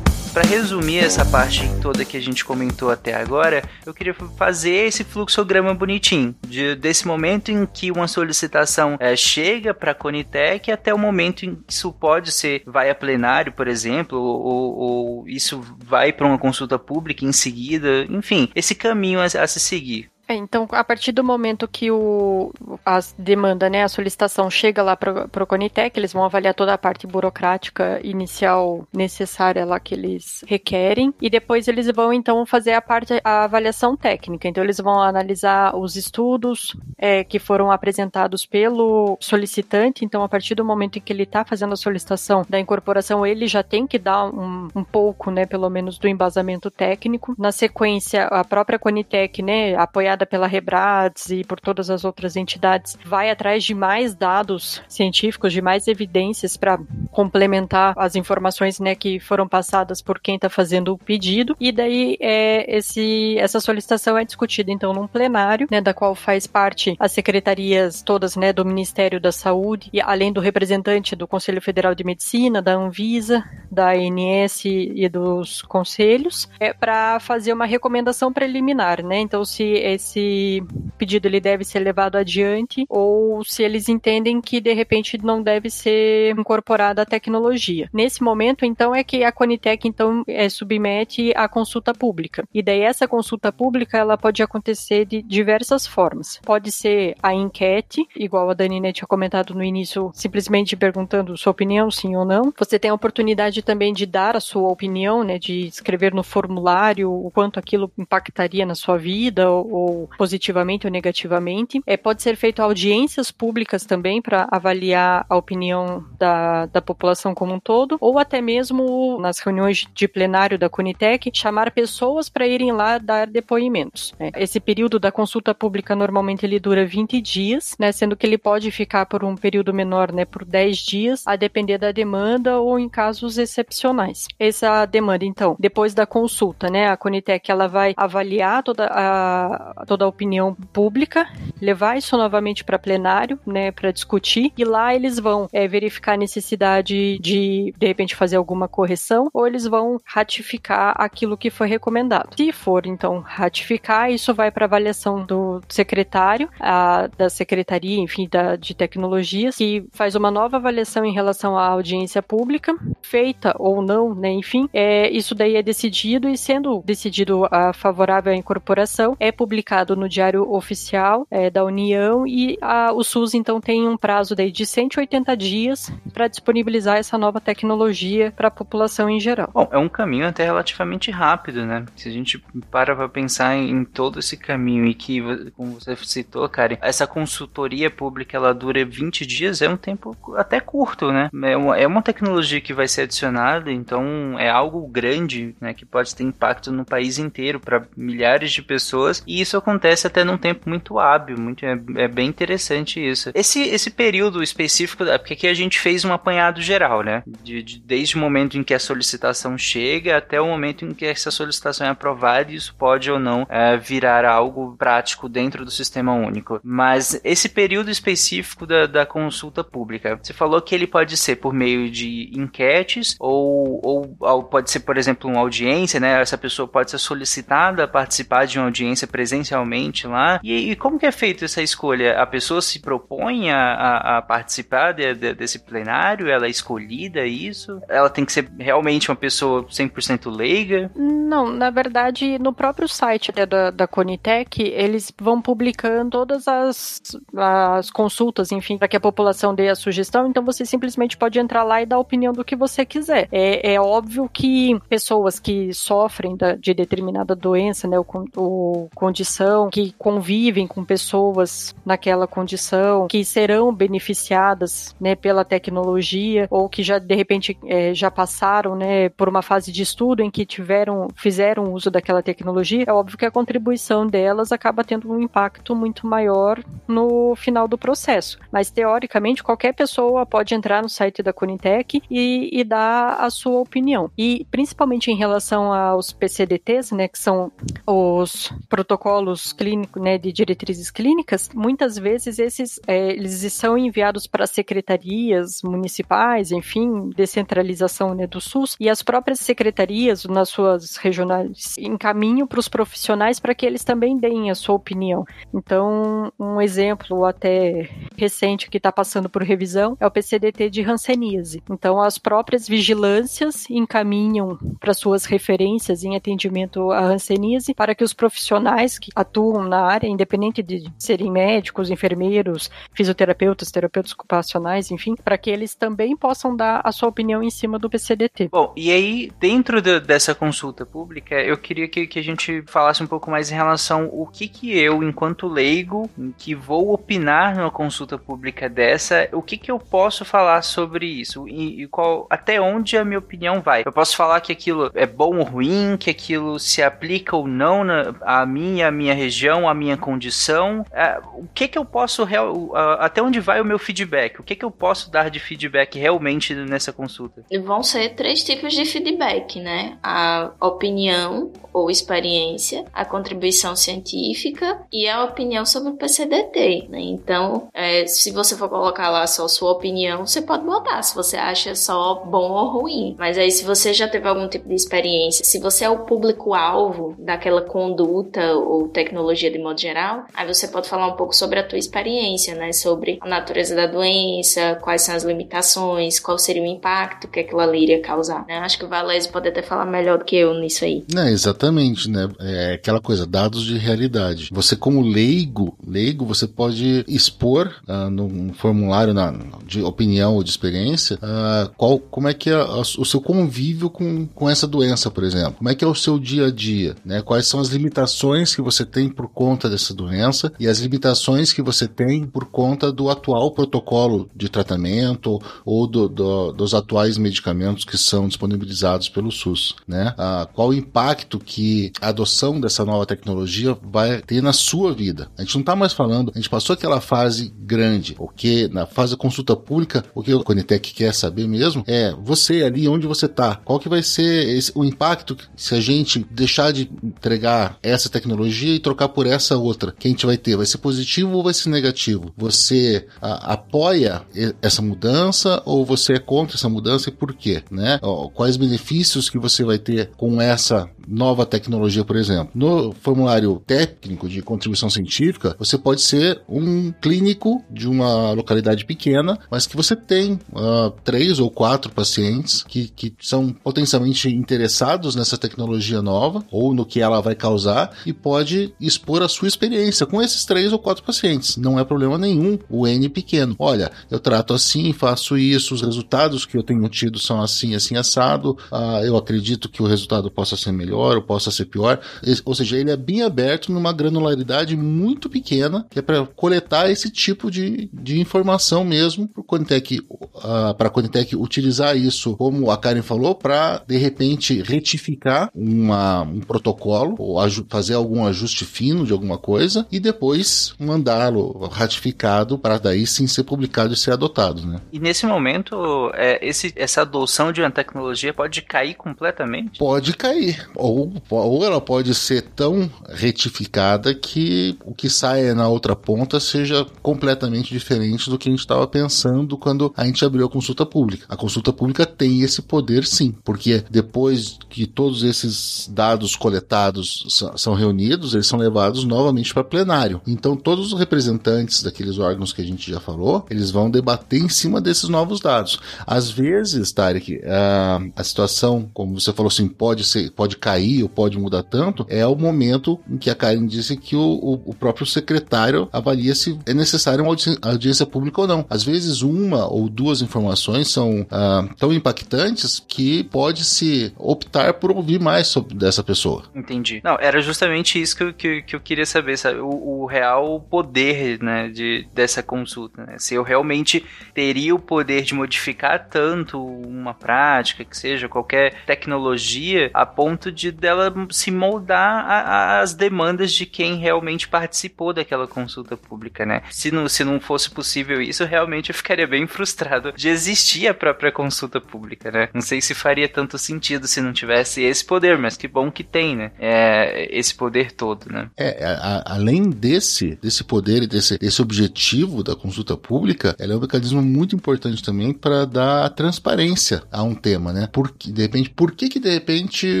A: Para resumir essa parte toda que a gente comentou até agora, eu queria fazer esse fluxograma bonitinho, de, desse momento em que uma solicitação é, chega para a Conitec até o momento em que isso pode ser, vai a plenário, por exemplo, ou, ou isso vai para uma consulta pública em seguida, enfim, esse caminho a, a se seguir.
C: É, então, a partir do momento que o, a demanda, né, a solicitação chega lá para o Conitec, eles vão avaliar toda a parte burocrática inicial necessária lá que eles requerem, e depois eles vão, então, fazer a parte, a avaliação técnica. Então, eles vão analisar os estudos é, que foram apresentados pelo solicitante. Então, a partir do momento em que ele está fazendo a solicitação da incorporação, ele já tem que dar um, um pouco, né, pelo menos, do embasamento técnico. Na sequência, a própria Conitec, né, apoiada pela Rebrades e por todas as outras entidades, vai atrás de mais dados científicos, de mais evidências para complementar as informações né, que foram passadas por quem está fazendo o pedido. E daí é, esse, essa solicitação é discutida então num plenário, né, da qual faz parte as secretarias todas né, do Ministério da Saúde, e além do representante do Conselho Federal de Medicina, da Anvisa, da ANS e dos conselhos, é, para fazer uma recomendação preliminar. Né? Então, se esse pedido ele deve ser levado adiante ou se eles entendem que de repente não deve ser incorporada a tecnologia. Nesse momento, então, é que a Conitec então é, submete a consulta pública. E daí essa consulta pública ela pode acontecer de diversas formas. Pode ser a enquete, igual a Danine tinha comentado no início, simplesmente perguntando sua opinião, sim ou não. Você tem a oportunidade também de dar a sua opinião, né, de escrever no formulário o quanto aquilo impactaria na sua vida ou, ou positivamente ou negativamente. É, pode ser feito audiências públicas também para avaliar a opinião da, da população como um todo, ou até mesmo nas reuniões de plenário da Conitec, chamar pessoas para irem lá dar depoimentos. Né? Esse período da consulta pública normalmente ele dura 20 dias, né, sendo que ele pode ficar por um período menor, né, por 10 dias, a depender da demanda ou em casos excepcionais. Essa demanda, então, depois da consulta, né, a Conitec ela vai avaliar toda a, toda a opinião pública, levar isso novamente para plenário, né, para discutir, e lá eles vão é, verificar a necessidade de, de repente, fazer alguma correção, ou eles vão ratificar aquilo que foi recomendado. Se for, então, ratificar, isso vai para avaliação do secretário, a, da secretaria, enfim, da, de tecnologias, que faz uma nova avaliação em relação à audiência pública, feita ou não, né, enfim, é, isso daí é decidido e sendo decidido a favorável à incorporação, é publicado publicado no Diário Oficial é, da União e a, o SUS então tem um prazo daí de 180 dias para disponibilizar essa nova tecnologia para a população em geral.
A: Bom, é um caminho até relativamente rápido, né? Se a gente para para pensar em todo esse caminho e que, como você citou, Karen, essa consultoria pública ela dura 20 dias, é um tempo até curto, né? É uma, é uma tecnologia que vai ser adicionada, então é algo grande, né? Que pode ter impacto no país inteiro para milhares de pessoas e isso acontece até num tempo muito hábil, muito, é, é bem interessante isso. Esse, esse período específico, porque aqui a gente fez um apanhado geral, né? De, de, desde o momento em que a solicitação chega até o momento em que essa solicitação é aprovada, e isso pode ou não é, virar algo prático dentro do sistema único. Mas esse período específico da, da consulta pública, você falou que ele pode ser por meio de enquetes ou, ou, ou pode ser, por exemplo, uma audiência, né? Essa pessoa pode ser solicitada a participar de uma audiência presencialmente lá. E, e como que é feita essa escolha? A pessoa se propõe a, a, a participar de, de, desse plenário? Ela é escolhida isso? Ela tem que ser realmente uma pessoa 100% leiga?
C: Não, na verdade, no próprio site né, da, da Conitec, eles vão publicando todas as, as consultas, enfim, para que a população dê a sugestão. Então você simplesmente pode entrar lá e dar a opinião do que você quiser. É, é óbvio que pessoas que sofrem da, de determinada doença, né, ou, ou condição, que convivem com pessoas naquela condição, que serão beneficiadas, né, pela tecnologia, ou que já de repente é, já passaram, né, por uma fase de estudo em que tiveram, fizeram uso daquela tecnologia, é óbvio que a contribuição delas acaba tendo um impacto muito maior no final do processo. Mas teoricamente qualquer pessoa pode entrar no site da Conitec e, e dar a sua opinião. E principalmente em relação aos PCDTs, né, que são os protocolos clínicos, né, de diretrizes clínicas, muitas vezes esses é, eles são enviados para secretarias municipais, enfim, descentralização né, do SUS, e as próprias secretarias, nas suas regionais, encaminham para os profissionais para que eles também deem a sua opinião. Então, um exemplo até recente que está passando por revisão é o PCDT de Hanseníase. Então, as próprias vigilâncias encaminham para suas referências em atendimento à Hanseníase para que os profissionais que atuam na área, independente de serem médicos, enfermeiros, fisioterapeutas, terapeutas ocupacionais, enfim, para que eles também possam dar a sua opinião em cima do PCDT.
A: Bom, e aí, dentro de, dessa consulta pública, eu queria que, que, a gente falasse um pouco mais em relação o que que eu, enquanto leigo, que vou opinar numa consulta pública dessa, o que que eu posso falar sobre isso e, e qual, até onde a minha opinião vai. Eu posso falar que aquilo é bom ou ruim, que aquilo se aplica ou não na, a mim, a minha região, a minha condição. É, o que que eu posso real, até onde vai o meu feedback? O que que eu posso dar de feedback realmente nessa consulta?
B: Vão ser três tipos de feedback, né? A opinião ou experiência, a contribuição científica e a opinião sobre o PCDT, né? Então, é, se você for colocar lá só sua opinião, você pode botar se você acha só bom ou ruim. Mas aí, se você já teve algum tipo de experiência, se você é o público-alvo daquela conduta ou tecnologia de modo geral, aí você pode falar um pouco sobre a tua experiência, né? Sobre a natureza da doença, quais são as limitações, qual seria o impacto que aquilo ali iria causar. Né? Acho que o Valese pode até falar melhor do que eu nisso aí.
D: É, exatamente, né? É aquela coisa, dados de realidade. Você, como leigo, leigo, você pode expor uh, num formulário na, de opinião ou de experiência uh, qual, como é que é o seu convívio com, com essa doença, por exemplo. Como é que é o seu dia a dia, né? Quais são as limitações que você tem por conta dessa doença e as limitações que você tem por conta do atual protocolo de tratamento ou do, do, dos atuais medicamentos que são disponibilizados pelo SUS, né? Ah, qual o impacto que a adoção dessa nova tecnologia vai ter na sua vida? A gente não está mais falando, a gente passou aquela fase grande, o que na fase consulta pública, o que o Conitec quer saber mesmo é você ali onde você está, qual que vai ser esse, o impacto se a gente deixar de entregar essa tecnologia e trocar por essa outra, que a gente vai ter, vai ser positivo ou vai ser negativo? Você a, apoia essa mudança ou você é contra essa mudança e por quê, né? Quais benefícios que você vai ter com essa nova tecnologia, por exemplo. No formulário técnico de contribuição científica, você pode ser um clínico de uma localidade pequena, mas que você tem uh, três ou quatro pacientes que, que são potencialmente interessados nessa tecnologia nova ou no que ela vai causar e pode expor a sua experiência com esses três ou quatro pacientes. Não é problema nenhum o N pequeno. Olha, eu trato assim, faço isso, os resultados que eu tenho tido são assim, assim, assado. Uh, eu acredito que o resultado possa ser melhor melhor ou possa ser pior. Ou seja, ele é bem aberto numa granularidade muito pequena, que é para coletar esse tipo de, de informação mesmo para Conitec, uh, para Conitec utilizar isso, como a Karen falou, para de repente retificar uma, um protocolo ou fazer algum ajuste fino de alguma coisa e depois mandá-lo ratificado para daí sim ser publicado e ser adotado, né?
A: E nesse momento, é, esse, essa adoção de uma tecnologia pode cair completamente?
D: Pode cair. Ou, ou ela pode ser tão retificada que o que sai na outra ponta seja completamente diferente do que a gente estava pensando quando a gente abriu a consulta pública. A consulta pública tem esse poder sim, porque depois que todos esses dados coletados são reunidos, eles são levados novamente para plenário. Então todos os representantes daqueles órgãos que a gente já falou, eles vão debater em cima desses novos dados. Às vezes, Tarek, a, a situação, como você falou assim, pode ser, pode cair ou pode mudar tanto, é o momento em que a Karen disse que o, o, o próprio secretário avalia se é necessário uma audiência pública ou não. Às vezes, uma ou duas informações são ah, tão impactantes que pode se optar por ouvir mais sobre dessa pessoa.
A: Entendi. Não, era justamente isso que eu, que, que eu queria saber, sabe? O, o real poder, né, de, dessa consulta, né? Se eu realmente teria o poder de modificar tanto uma prática, que seja qualquer tecnologia, a ponto de dela se moldar às demandas de quem realmente participou daquela consulta pública, né? Se não, se não fosse possível isso, realmente eu ficaria bem frustrado de existir a própria consulta pública, né? Não sei se faria tanto sentido se não tivesse esse poder, mas que bom que tem, né? É, esse poder todo, né?
D: É, a, além desse, desse poder e desse, desse objetivo da consulta pública, ela é um mecanismo muito importante também para dar transparência a um tema, né? Porque, de repente, por que que de repente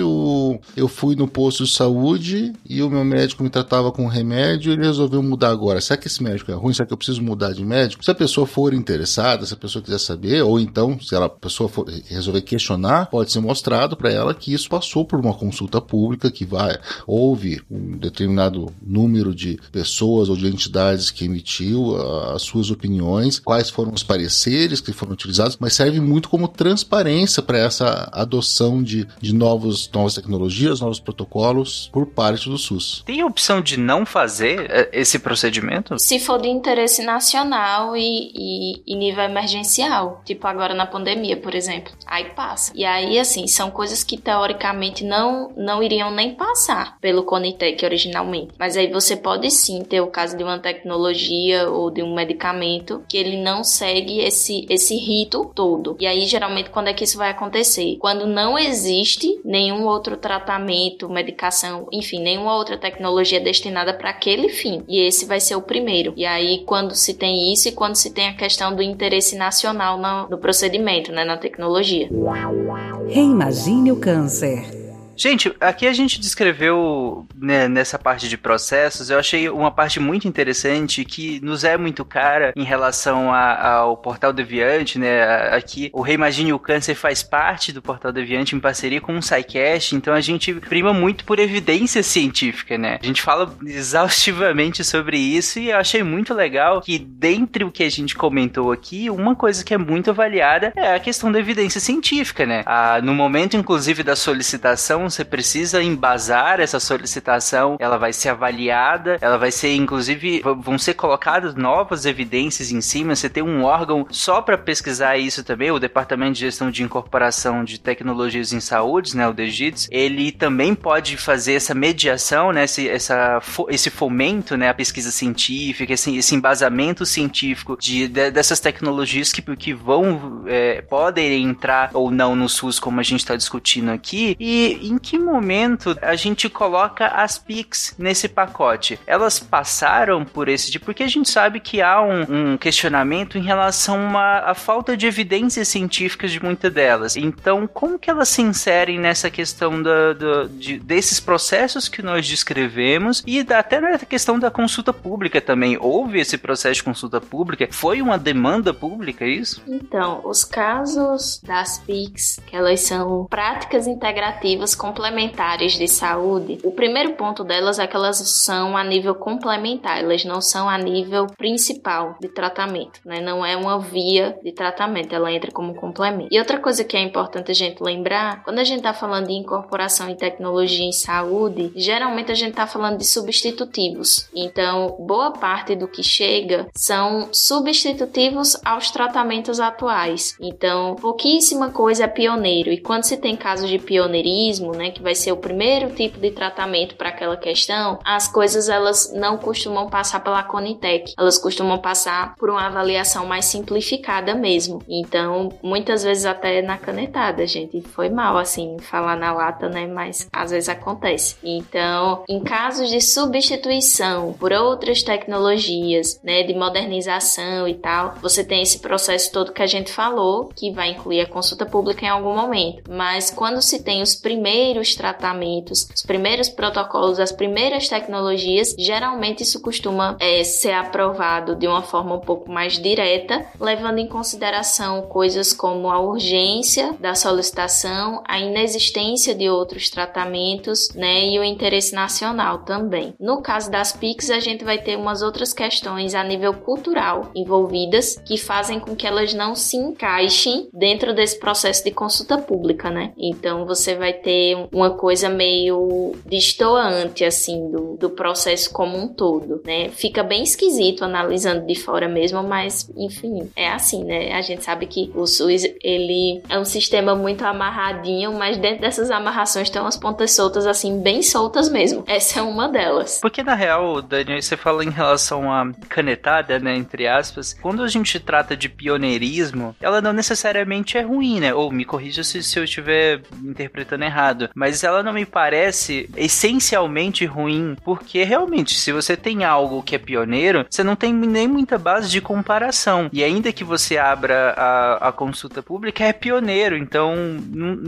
D: o, eu fui no posto de saúde e o meu médico me tratava com remédio e ele resolveu mudar agora? Será que esse médico é ruim? Será que eu preciso mudar de médico? Se a pessoa for interessada, se a pessoa quiser saber, ou então, se ela, a pessoa for, resolver questionar, pode ser mostrado para ela que isso passou por uma consulta pública, que vai, houve um determinado número de pessoas ou de entidades que emitiu as suas opiniões, quais foram os pareceres que foram utilizados, mas serve muito como transparência para essa adoção de, de novos, novas tecnologias, novos protocolos por parte do SUS.
A: Tem a opção de não fazer é, esse procedimento?
B: Se for de interesse nacional e, e, e nível emergencial, tipo agora na pandemia, por exemplo, aí passa. E aí, assim, são coisas que teoricamente não, não iriam nem passar pelo Conitec originalmente. Mas aí você pode sim ter o caso de uma tecnologia ou de um medicamento que ele não segue esse, esse rito todo. E aí, geralmente, quando é que isso vai acontecer? Quando não existe nenhum outro tratamento, medicação, enfim, nenhuma outra tecnologia destinada para aquele fim. E esse vai ser o primeiro. E aí, quando se tem isso e quando se tem a questão do interesse nacional no, no procedimento, né, na tecnologia.
E: Reimagine o câncer.
A: Gente, aqui a gente descreveu né, nessa parte de processos, eu achei uma parte muito interessante que nos é muito cara em relação a, ao Portal Deviante, né? Aqui o Reimagine o Câncer faz parte do Portal Deviante em parceria com o SciCast, então a gente prima muito por evidência científica, né? A gente fala exaustivamente sobre isso e eu achei muito legal que dentre o que a gente comentou aqui, uma coisa que é muito avaliada é a questão da evidência científica, né? Ah, no momento, inclusive, da solicitação você precisa embasar essa solicitação, ela vai ser avaliada, ela vai ser, inclusive, vão ser colocadas novas evidências em cima. Você tem um órgão só para pesquisar isso também, o Departamento de Gestão de Incorporação de Tecnologias em Saúde, né, o DGITS, ele também pode fazer essa mediação, né, esse, essa, esse fomento, né, a pesquisa científica, esse, esse embasamento científico de, de, dessas tecnologias que, que vão, é, podem entrar ou não no SUS, como a gente está discutindo aqui, e em que momento a gente coloca as PICs nesse pacote? Elas passaram por esse tipo, porque a gente sabe que há um, um questionamento em relação à falta de evidências científicas de muitas delas. Então, como que elas se inserem nessa questão da, da de, desses processos que nós descrevemos e até na questão da consulta pública também? Houve esse processo de consulta pública? Foi uma demanda pública isso?
B: Então, os casos das PICs, que elas são práticas integrativas complementares de saúde, o primeiro ponto delas é que elas são a nível complementar, elas não são a nível principal de tratamento, né? Não é uma via de tratamento, ela entra como complemento. E outra coisa que é importante a gente lembrar, quando a gente está falando de incorporação em tecnologia em saúde, geralmente a gente está falando de substitutivos. Então, boa parte do que chega são substitutivos aos tratamentos atuais. Então, pouquíssima coisa é pioneiro. E quando se tem casos de pioneirismo, né, que vai ser o primeiro tipo de tratamento para aquela questão, as coisas elas não costumam passar pela Conitec. Elas costumam passar por uma avaliação mais simplificada mesmo. Então, muitas vezes até na canetada, gente. Foi mal assim falar na lata, né, mas às vezes acontece. Então, em casos de substituição por outras tecnologias, né, de modernização e tal, você tem esse processo todo que a gente falou, que vai incluir a consulta pública em algum momento. Mas quando se tem os primeiros tratamentos, os primeiros protocolos, as primeiras tecnologias, geralmente isso costuma é, ser aprovado de uma forma um pouco mais direta, levando em consideração coisas como a urgência da solicitação, a inexistência de outros tratamentos, né, e o interesse nacional também. No caso das PICs, a gente vai ter umas outras questões a nível cultural envolvidas que fazem com que elas não se encaixem dentro desse processo de consulta pública, né? Então você vai ter uma coisa meio destoante assim do, do processo como um todo, né? Fica bem esquisito analisando de fora mesmo, mas enfim, é assim, né? A gente sabe que o SUS ele é um sistema muito amarradinho, mas dentro dessas amarrações tem umas pontas soltas assim, bem soltas mesmo. Essa é uma delas.
A: Porque na real, Daniel, você fala em relação à canetada, né, entre aspas, quando a gente trata de pioneirismo, ela não necessariamente é ruim, né? Ou me corrija se, se eu estiver interpretando errado, mas ela não me parece essencialmente ruim, porque realmente, se você tem algo que é pioneiro, você não tem nem muita base de comparação. E ainda que você abra a, a consulta pública, é pioneiro, então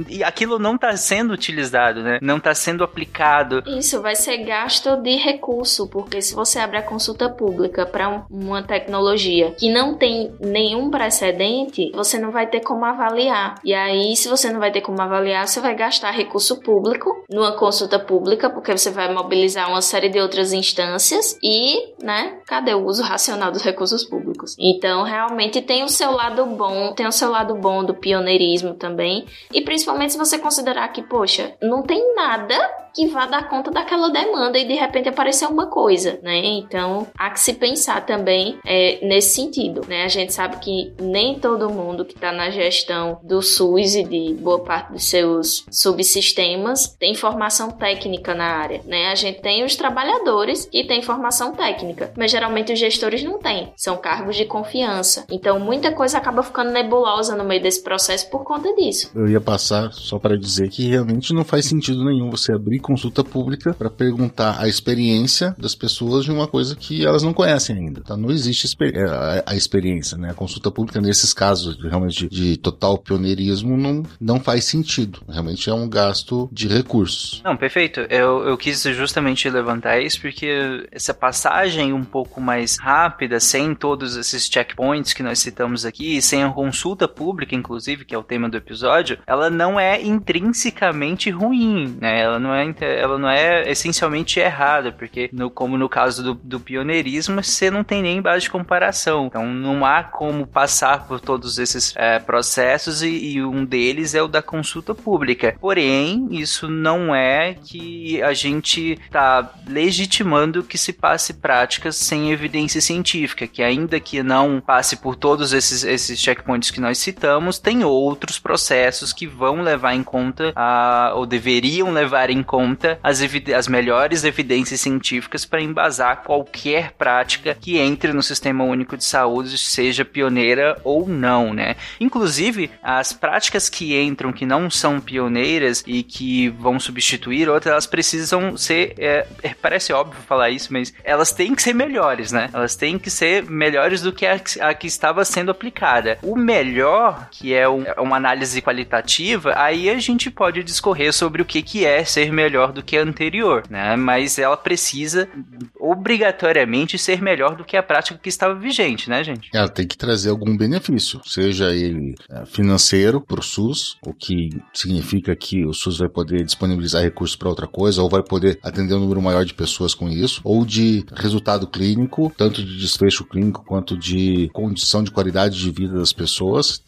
A: e aquilo não está sendo utilizado, né? Não está sendo aplicado.
B: Isso vai ser gasto de recurso, porque se você abre a consulta pública para um, uma tecnologia que não tem nenhum precedente, você não vai ter como avaliar. E aí, se você não vai ter como avaliar, você vai gastar recurso público numa consulta pública, porque você vai mobilizar uma série de outras instâncias e, né, cadê o uso racional dos recursos públicos? Então, realmente tem o seu lado bom, tem o seu lado bom do pioneirismo também, e principalmente se você considerar que, poxa, não tem nada que vá dar conta daquela demanda e de repente aparecer uma coisa, né? Então há que se pensar também é, nesse sentido, né? A gente sabe que nem todo mundo que está na gestão do SUS e de boa parte dos seus subsistemas tem formação técnica na área, né? A gente tem os trabalhadores que têm formação técnica, mas geralmente os gestores não têm, são cargos de confiança. Então muita coisa acaba ficando nebulosa no meio desse processo por conta disso.
D: Eu ia passar só para dizer que realmente não faz sentido nenhum você abrir consulta pública para perguntar a experiência das pessoas de uma coisa que elas não conhecem ainda. Então não existe é, a, a experiência, né? A consulta pública nesses casos realmente de, de total pioneirismo não, não faz sentido. Realmente é um gasto de recursos.
A: Não, perfeito. Eu, eu quis justamente levantar isso porque essa passagem um pouco mais rápida, sem todos esses checkpoints que nós citamos aqui, sem a consulta pública, inclusive, que é o tema do episódio, ela não é intrinsecamente ruim, né? Ela não é ela não é essencialmente errada, porque no, como no caso do, do pioneirismo, você não tem nem base de comparação. Então não há como passar por todos esses é, processos e, e, um deles é o da consulta pública. Porém, isso não é que a gente está legitimando que se passe práticas sem evidência científica, que ainda que não passe por todos esses, esses checkpoints que nós citamos, tem outros processos que vão levar em conta a, ou deveriam levar em conta conta as, as melhores evidências científicas para embasar qualquer prática que entre no Sistema Único de Saúde, seja pioneira ou não, né? Inclusive, as práticas que entram que não são pioneiras e que vão substituir outras, elas precisam ser. É, é, parece óbvio falar isso, mas elas têm que ser melhores, né? Elas têm que ser melhores do que a, a que estava sendo aplicada. O melhor, que é um, uma análise qualitativa, aí a gente pode discorrer sobre o que, que é ser melhor melhor do que a anterior, né? Mas ela precisa obrigatoriamente ser melhor do que a prática que estava vigente, né, gente?
D: Ela tem que trazer algum benefício, seja ele é, financeiro para o SUS, o que significa que o SUS vai poder disponibilizar recursos para outra coisa, ou vai poder atender um número maior de pessoas com isso, ou de resultado clínico, tanto de desfecho clínico quanto de condição de qualidade de vida das pessoas.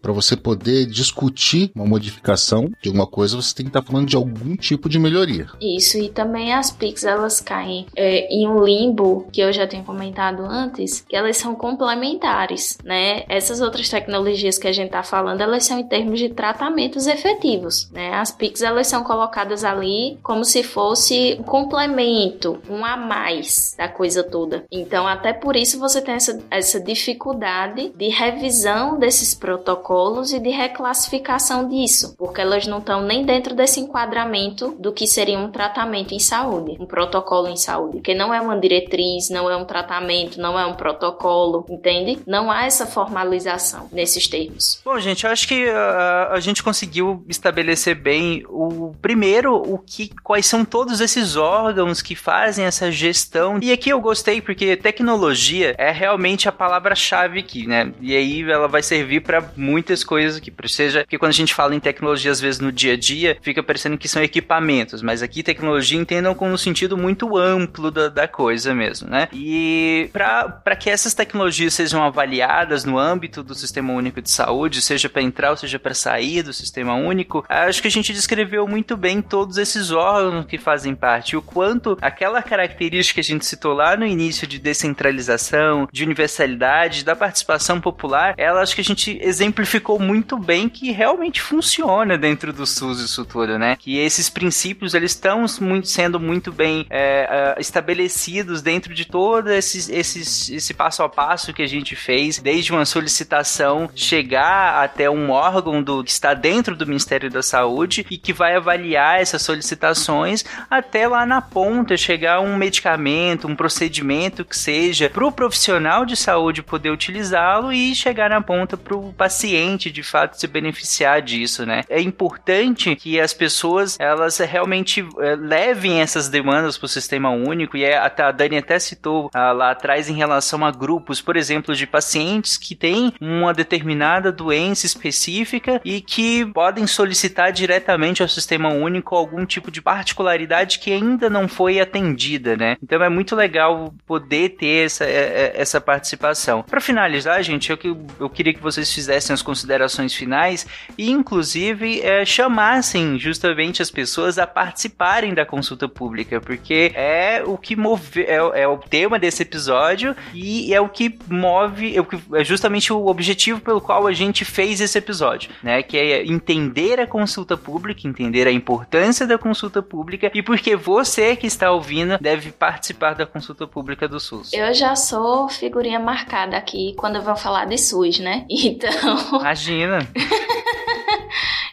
D: Para você poder discutir uma modificação de alguma coisa, você tem que estar tá falando de algum tipo de melhoria.
B: Isso, e também as PICs elas caem é, em um limbo que eu já tinha comentado antes, que elas são complementares, né? Essas outras tecnologias que a gente tá falando, elas são em termos de tratamentos efetivos, né? As PICs elas são colocadas ali como se fosse um complemento, um a mais da coisa toda. Então, até por isso você tem essa, essa dificuldade de revisão desses protocolos e de reclassificação disso, porque elas não estão nem dentro desse enquadramento do que seria um tratamento em saúde, um protocolo em saúde, que não é uma diretriz, não é um tratamento, não é um protocolo, entende? Não há essa formalização nesses termos.
A: Bom, gente, eu acho que uh, a gente conseguiu estabelecer bem o primeiro, o que, quais são todos esses órgãos que fazem essa gestão. E aqui eu gostei porque tecnologia é realmente a palavra-chave aqui, né? E aí ela vai servir para muitas coisas que seja que quando a gente fala em tecnologia às vezes no dia a dia fica parecendo que são equipamentos, mas aqui tecnologia entendam com um sentido muito amplo da, da coisa mesmo, né? E para que essas tecnologias sejam avaliadas no âmbito do Sistema Único de Saúde, seja para entrar ou seja para sair do Sistema Único, acho que a gente descreveu muito bem todos esses órgãos que fazem parte, o quanto aquela característica que a gente citou lá no início de descentralização, de universalidade, da participação popular, ela acho que a gente exemplificou muito bem que realmente funciona dentro do SUS isso tudo, né? Que esses princípios eles estão muito, sendo muito bem é, estabelecidos dentro de todo esses, esses, esse passo a passo que a gente fez, desde uma solicitação chegar até um órgão do, que está dentro do Ministério da Saúde e que vai avaliar essas solicitações até lá na ponta chegar um medicamento, um procedimento que seja para o profissional de saúde poder utilizá-lo e chegar na ponta para o paciente de fato se beneficiar disso, né? É importante que as pessoas elas realmente é, levem essas demandas para o sistema único e é, até a Dani até citou ah, lá atrás em relação a grupos, por exemplo, de pacientes que têm uma determinada doença específica e que podem solicitar diretamente ao sistema único algum tipo de particularidade que ainda não foi atendida, né? Então é muito legal poder ter essa, é, é, essa participação. Para finalizar, gente, eu, eu queria que vocês fizessem as considerações finais e, inclusive, é, chamassem justamente as pessoas a participarem da consulta pública, porque é o que move, é, é o tema desse episódio e é o que move, é, é justamente o objetivo pelo qual a gente fez esse episódio, né? Que é entender a consulta pública, entender a importância da consulta pública e porque você que está ouvindo deve participar da consulta pública do SUS.
B: Eu já sou figurinha marcada aqui quando vão falar de SUS, né? [LAUGHS] Então.
A: Imagina! [LAUGHS]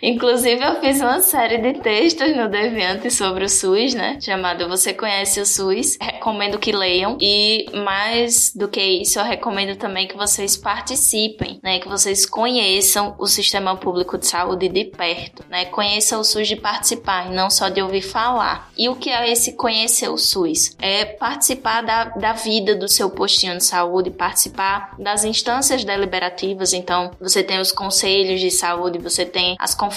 B: Inclusive, eu fiz uma série de textos no Deviante sobre o SUS, né? Chamado Você Conhece o SUS. Recomendo que leiam. E mais do que isso, eu recomendo também que vocês participem, né? Que vocês conheçam o sistema público de saúde de perto, né? Conheçam o SUS de participar e não só de ouvir falar. E o que é esse conhecer o SUS? É participar da, da vida do seu postinho de saúde, participar das instâncias deliberativas. Então, você tem os conselhos de saúde, você tem as conferências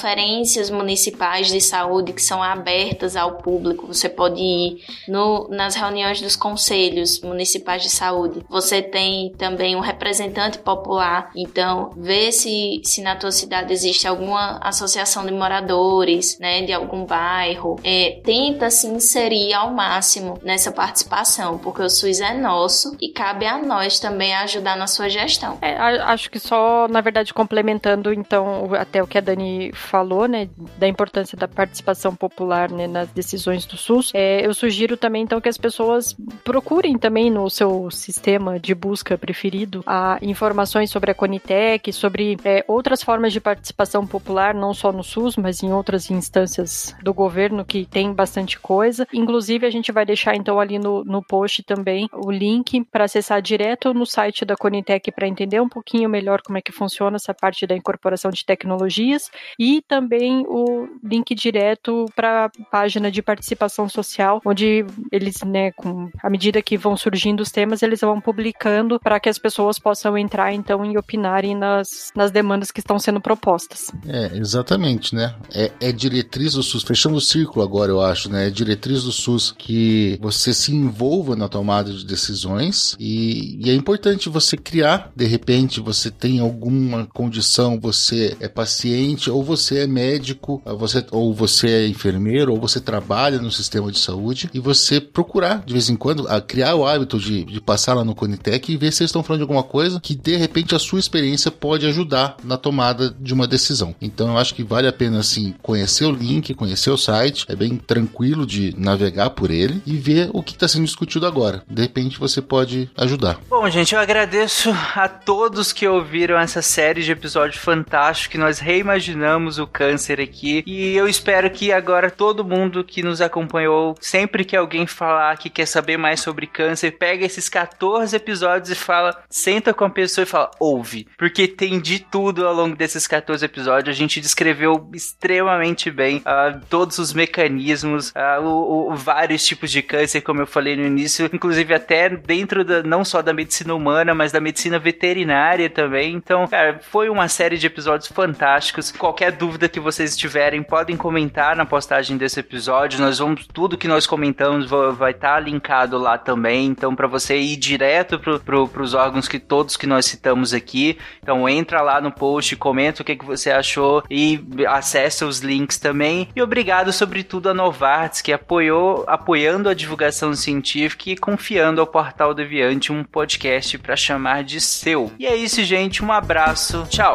B: municipais de saúde que são abertas ao público. Você pode ir no, nas reuniões dos conselhos municipais de saúde. Você tem também um representante popular. Então, vê se, se na tua cidade existe alguma associação de moradores, né, de algum bairro. É, tenta se inserir ao máximo nessa participação, porque o SUS é nosso e cabe a nós também ajudar na sua gestão.
C: É, acho que só, na verdade, complementando então até o que a Dani falou, né, da importância da participação popular né, nas decisões do SUS, é, eu sugiro também então que as pessoas procurem também no seu sistema de busca preferido a informações sobre a Conitec, sobre é, outras formas de participação popular, não só no SUS, mas em outras instâncias do governo que tem bastante coisa. Inclusive, a gente vai deixar então ali no, no post também o link para acessar direto no site da Conitec para entender um pouquinho melhor como é que funciona essa parte da incorporação de tecnologias e também o link direto para a página de participação social, onde eles, né, com à medida que vão surgindo os temas, eles vão publicando para que as pessoas possam entrar então e opinarem nas, nas demandas que estão sendo propostas.
D: É, exatamente, né? É, é diretriz do SUS, fechando o círculo agora, eu acho, né? É diretriz do SUS que você se envolva na tomada de decisões e, e é importante você criar, de repente, você tem alguma condição, você é paciente ou você é médico, você, ou você é enfermeiro, ou você trabalha no sistema de saúde e você procurar de vez em quando a criar o hábito de, de passar lá no Conitec e ver se eles estão falando de alguma coisa que de repente a sua experiência pode ajudar na tomada de uma decisão. Então eu acho que vale a pena assim conhecer o link, conhecer o site, é bem tranquilo de navegar por ele e ver o que está sendo discutido agora. De repente você pode ajudar.
A: Bom, gente, eu agradeço a todos que ouviram essa série de episódios fantásticos que nós reimaginamos o câncer aqui e eu espero que agora todo mundo que nos acompanhou, sempre que alguém falar que quer saber mais sobre câncer, pega esses 14 episódios e fala, senta com a pessoa e fala, ouve, porque tem de tudo ao longo desses 14 episódios. A gente descreveu extremamente bem uh, todos os mecanismos, uh, o, o, vários tipos de câncer, como eu falei no início, inclusive até dentro da, não só da medicina humana, mas da medicina veterinária também. Então, cara, foi uma série de episódios fantásticos. Qualquer dúvida que vocês tiverem, podem comentar na postagem desse episódio. Nós vamos, tudo que nós comentamos vai estar tá linkado lá também. Então, para você ir direto para pro, os órgãos que todos que nós citamos aqui. Então, entra lá no post, comenta o que, que você achou e acessa os links também. E obrigado, sobretudo, a Novartis, que apoiou, apoiando a divulgação científica e confiando ao Portal Deviante um podcast para chamar de seu. E é isso, gente. Um abraço. Tchau.